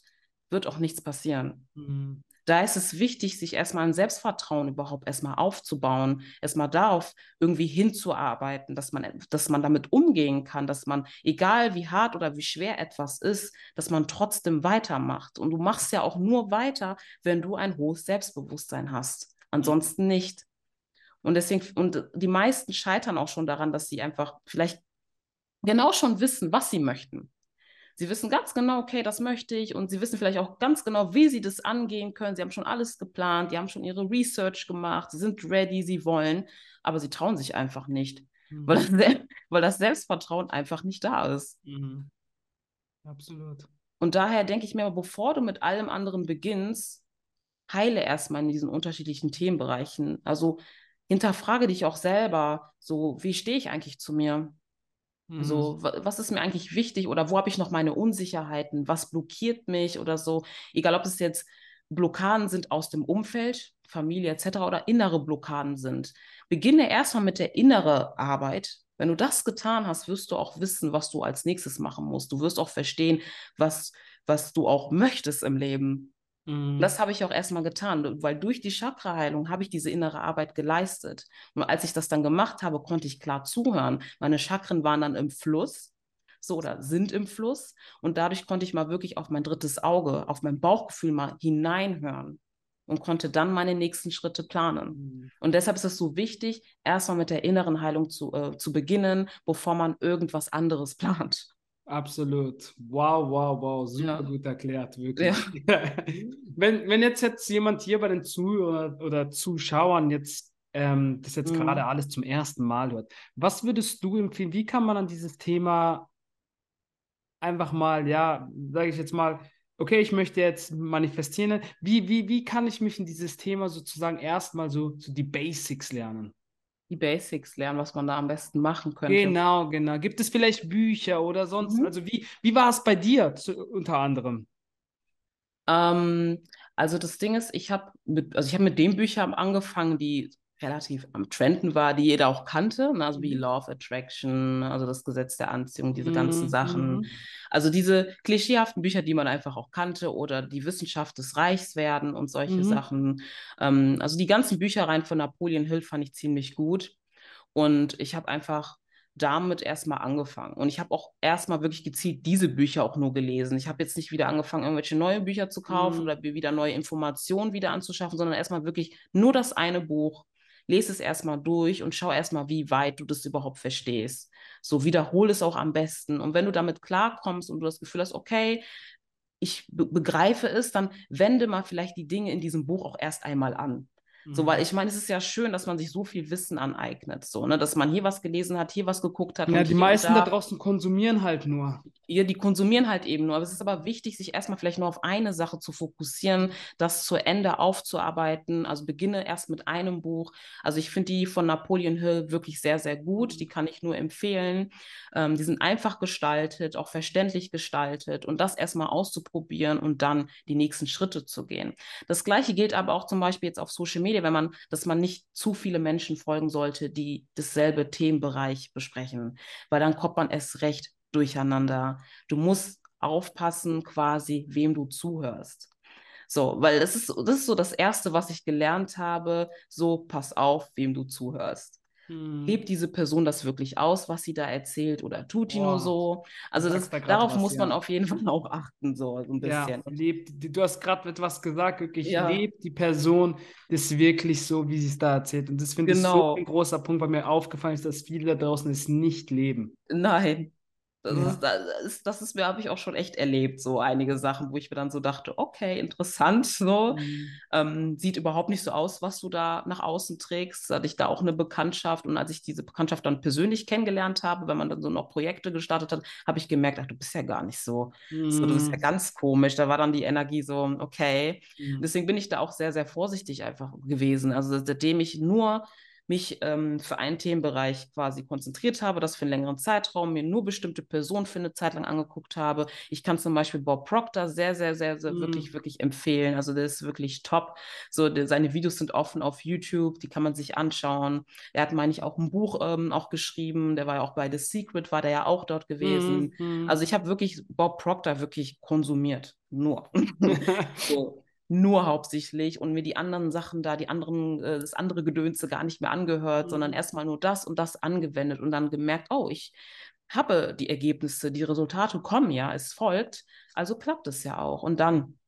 wird auch nichts passieren. Mhm. Da ist es wichtig, sich erstmal ein Selbstvertrauen überhaupt erstmal aufzubauen, erstmal darauf irgendwie hinzuarbeiten, dass man, dass man damit umgehen kann, dass man, egal wie hart oder wie schwer etwas ist, dass man trotzdem weitermacht. Und du machst ja auch nur weiter, wenn du ein hohes Selbstbewusstsein hast. Ansonsten nicht. Und deswegen, und die meisten scheitern auch schon daran, dass sie einfach vielleicht genau schon wissen, was sie möchten. Sie wissen ganz genau, okay, das möchte ich und sie wissen vielleicht auch ganz genau, wie sie das angehen können. Sie haben schon alles geplant, die haben schon ihre Research gemacht, sie sind ready, sie wollen, aber sie trauen sich einfach nicht, weil das, Mhm. Weil das Selbstvertrauen einfach nicht da ist. Mhm. Absolut. Und daher denke ich mir, bevor du mit allem anderen beginnst, heile erstmal in diesen unterschiedlichen Themenbereichen. Also hinterfrage dich auch selber, so, wie stehe ich eigentlich zu mir? Mhm. So, wa- was ist mir eigentlich wichtig oder wo habe ich noch meine Unsicherheiten? Was blockiert mich oder so? Egal, ob es jetzt Blockaden sind aus dem Umfeld, Familie etc. oder innere Blockaden sind. Beginne erstmal mit der inneren Arbeit. Wenn du das getan hast, wirst du auch wissen, was du als nächstes machen musst. Du wirst auch verstehen, was, was du auch möchtest im Leben. Mhm. das habe ich auch erstmal getan, weil durch die Chakraheilung habe ich diese innere Arbeit geleistet. Und als ich das dann gemacht habe, konnte ich klar zuhören. Meine Chakren waren dann im Fluss, so oder sind im Fluss. Und dadurch konnte ich mal wirklich auf mein drittes Auge, auf mein Bauchgefühl mal hineinhören und konnte dann meine nächsten Schritte planen. Mhm. Und deshalb ist es so wichtig, erstmal mit der inneren Heilung zu, äh, zu beginnen, bevor man irgendwas anderes plant. Absolut. Wow, wow, wow. Super Ja. gut erklärt, wirklich. Wenn, wenn jetzt, jetzt jemand hier bei den Zuhörern oder Zuschauern jetzt ähm, das jetzt Mhm. gerade alles zum ersten Mal hört, was würdest du empfehlen? Wie kann man an dieses Thema einfach mal, ja, sage ich jetzt mal, okay, ich möchte jetzt manifestieren. Wie, wie, wie kann ich mich in dieses Thema sozusagen erstmal so, so die Basics lernen? Die Basics lernen, was man da am besten machen könnte. Genau, genau. Gibt es vielleicht Bücher oder sonst? Mhm. Also wie, wie war es bei dir zu, unter anderem? Ähm, also das Ding ist, ich habe mit, also ich habe mit den Büchern angefangen, die relativ am Trenden war, die jeder auch kannte, ne? also wie mhm. Law of Attraction, also das Gesetz der Anziehung, diese ganzen mhm. Sachen. Also diese klischeehaften Bücher, die man einfach auch kannte oder die Wissenschaft des Reichs werden und solche mhm. Sachen. Ähm, also die ganzen Büchereien von Napoleon Hill fand ich ziemlich gut. Und ich habe einfach damit erstmal angefangen. Und ich habe auch erstmal wirklich gezielt diese Bücher auch nur gelesen. Ich habe jetzt nicht wieder angefangen, irgendwelche neue Bücher zu kaufen mhm. oder wieder neue Informationen wieder anzuschaffen, sondern erstmal wirklich nur das eine Buch lese es erstmal durch und schau erstmal, wie weit du das überhaupt verstehst. So wiederhole es auch am besten. Und wenn du damit klarkommst und du das Gefühl hast, okay, ich be begreife es, dann wende mal vielleicht die Dinge in diesem Buch auch erst einmal an. So, weil mhm. ich meine, es ist ja schön, dass man sich so viel Wissen aneignet, so, ne, dass man hier was gelesen hat, hier was geguckt hat. Ja, die meisten da, da, draußen konsumieren halt nur. Ja, die konsumieren halt eben nur. Aber es ist aber wichtig, sich erstmal vielleicht nur auf eine Sache zu fokussieren, das zu Ende aufzuarbeiten. Also beginne erst mit einem Buch. Also ich finde die von Napoleon Hill wirklich sehr, sehr gut. Die kann ich nur empfehlen. Ähm, die sind einfach gestaltet, auch verständlich gestaltet und das erstmal auszuprobieren und dann die nächsten Schritte zu gehen. Das gleiche gilt aber auch zum Beispiel jetzt auf Social Media Media, wenn man, dass man nicht zu viele Menschen folgen sollte, die dasselbe Themenbereich besprechen, weil dann kommt man erst recht durcheinander. Du musst aufpassen, quasi, wem du zuhörst. So, weil das ist, das ist so das Erste, was ich gelernt habe. So, pass auf, wem du zuhörst. Hm. Lebt diese Person das wirklich aus, was sie da erzählt, oder tut die nur so? Also das, da darauf was, muss ja. man auf jeden Fall auch achten, so, so ein bisschen. Ja, lebt, du hast gerade etwas gesagt, wirklich ja. lebt die Person das wirklich so, wie sie es da erzählt. Und das finde genau. ich so genau. ein großer Punkt, weil mir aufgefallen ist, dass viele da draußen es nicht leben. Nein, das, ja. ist, das, ist, das ist mir, habe ich auch schon echt erlebt, so einige Sachen, wo ich mir dann so dachte, okay, interessant, so. Mhm. Ähm, sieht überhaupt nicht so aus, was du da nach außen trägst. Hatte ich da auch eine Bekanntschaft und als ich diese Bekanntschaft dann persönlich kennengelernt habe, wenn man dann so noch Projekte gestartet hat, habe ich gemerkt, ach, du bist ja gar nicht so. Mhm. so. Du bist ja ganz komisch. Da war dann die Energie so, okay. Mhm. Deswegen bin ich da auch sehr, sehr vorsichtig einfach gewesen. Also seitdem ich nur mich ähm, für einen Themenbereich quasi konzentriert habe, das für einen längeren Zeitraum, mir nur bestimmte Personen für eine Zeit lang angeguckt habe. Ich kann zum Beispiel Bob Proctor sehr, sehr, sehr, sehr mm. wirklich, wirklich empfehlen. Also der ist wirklich top. So, der, seine Videos sind offen auf YouTube, die kann man sich anschauen. Er hat, meine ich, auch ein Buch ähm, auch geschrieben. Der war ja auch bei The Secret, war der ja auch dort gewesen. Mm, Also ich habe wirklich Bob Proctor wirklich konsumiert. Nur. so nur hauptsächlich und mir die anderen Sachen da, die anderen, äh, das andere Gedönse gar nicht mehr angehört, mhm. sondern erstmal nur das und das angewendet und dann gemerkt, oh, ich habe die Ergebnisse, die Resultate kommen ja, es folgt, also klappt es ja auch. Und dann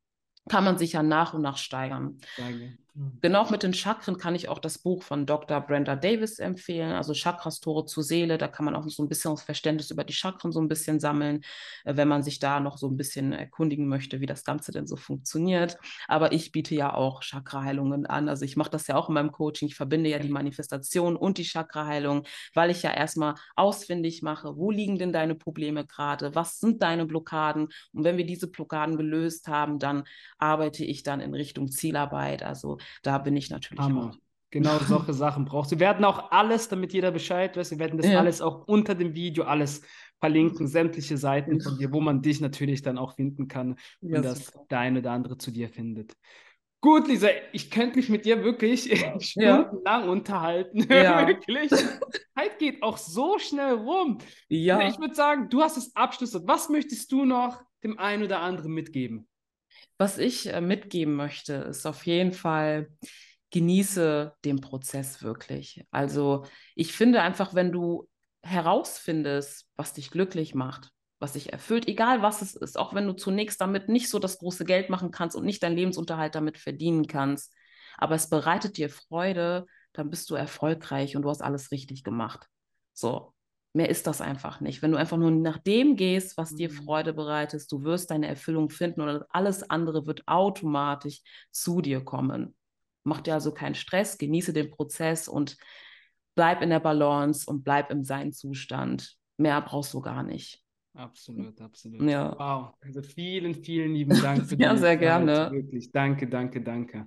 kann man sich ja nach und nach steigern. Steige. Mhm. Genau mit den Chakren kann ich auch das Buch von Dr. Brenda Davis empfehlen, also Chakras Tore zur Seele. Da kann man auch so ein bisschen das Verständnis über die Chakren so ein bisschen sammeln, äh, wenn man sich da noch so ein bisschen erkundigen möchte, wie das Ganze denn so funktioniert. Aber ich biete ja auch Chakraheilungen an. Also ich mache das ja auch in meinem Coaching. Ich verbinde ja die Manifestation und die Chakraheilung, weil ich ja erstmal ausfindig mache, wo liegen denn deine Probleme gerade? Was sind deine Blockaden? Und wenn wir diese Blockaden gelöst haben, dann arbeite ich dann in Richtung Zielarbeit. Also da bin ich natürlich Hammer. auch. Genau solche Sachen brauchst du. Wir werden auch alles, damit jeder Bescheid weiß, wir werden das ja. alles auch unter dem Video alles verlinken, sämtliche Seiten von dir, wo man dich natürlich dann auch finden kann und ja, dass super. der eine oder andere zu dir findet. Gut, Lisa, ich könnte mich mit dir wirklich stundenlang ja. unterhalten. Ja. wirklich. Zeit geht auch so schnell rum. Ja. Ich würde sagen, du hast das Abschluss. Was möchtest du noch dem einen oder anderen mitgeben? Was ich äh, mitgeben möchte, ist auf jeden Fall, genieße den Prozess wirklich. Also ich finde einfach, wenn du herausfindest, was dich glücklich macht, was dich erfüllt, egal was es ist, auch wenn du zunächst damit nicht so das große Geld machen kannst und nicht deinen Lebensunterhalt damit verdienen kannst, aber es bereitet dir Freude, dann bist du erfolgreich und du hast alles richtig gemacht. So, Mehr ist das einfach nicht. Wenn du einfach nur nach dem gehst, was dir mhm. Freude bereitet, du wirst deine Erfüllung finden und alles andere wird automatisch zu dir kommen. Mach dir also keinen Stress, genieße den Prozess und bleib in der Balance und bleib im Sein-Zustand. Mehr brauchst du gar nicht. Absolut, absolut. Ja. Wow. Also vielen, vielen lieben Dank für Ja, deine sehr Zeit. gerne. Wirklich. Danke, danke, danke.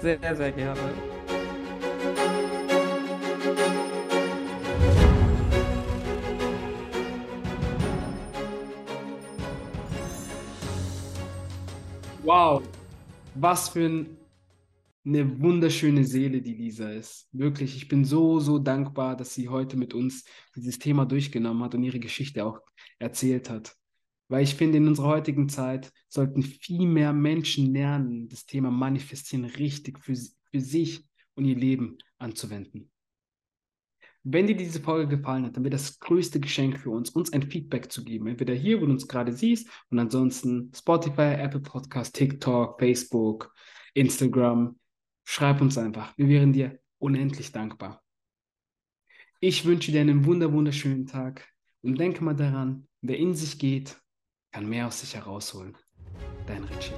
Sehr, sehr gerne. Wow. Was für ein, eine wunderschöne Seele die Lisa ist. Wirklich, ich bin so, so dankbar, dass sie heute mit uns dieses Thema durchgenommen hat und ihre Geschichte auch erzählt hat. Weil ich finde, in unserer heutigen Zeit sollten viel mehr Menschen lernen, das Thema Manifestieren richtig für, für sich und ihr Leben anzuwenden. Wenn dir diese Folge gefallen hat, dann wäre das größte Geschenk für uns, uns ein Feedback zu geben. Entweder hier, wo du uns gerade siehst, und ansonsten Spotify, Apple Podcast, TikTok, Facebook, Instagram. Schreib uns einfach. Wir wären dir unendlich dankbar. Ich wünsche dir einen wunder, wunderschönen Tag und denke mal daran, wer in sich geht, kann mehr aus sich herausholen. Dein Richie.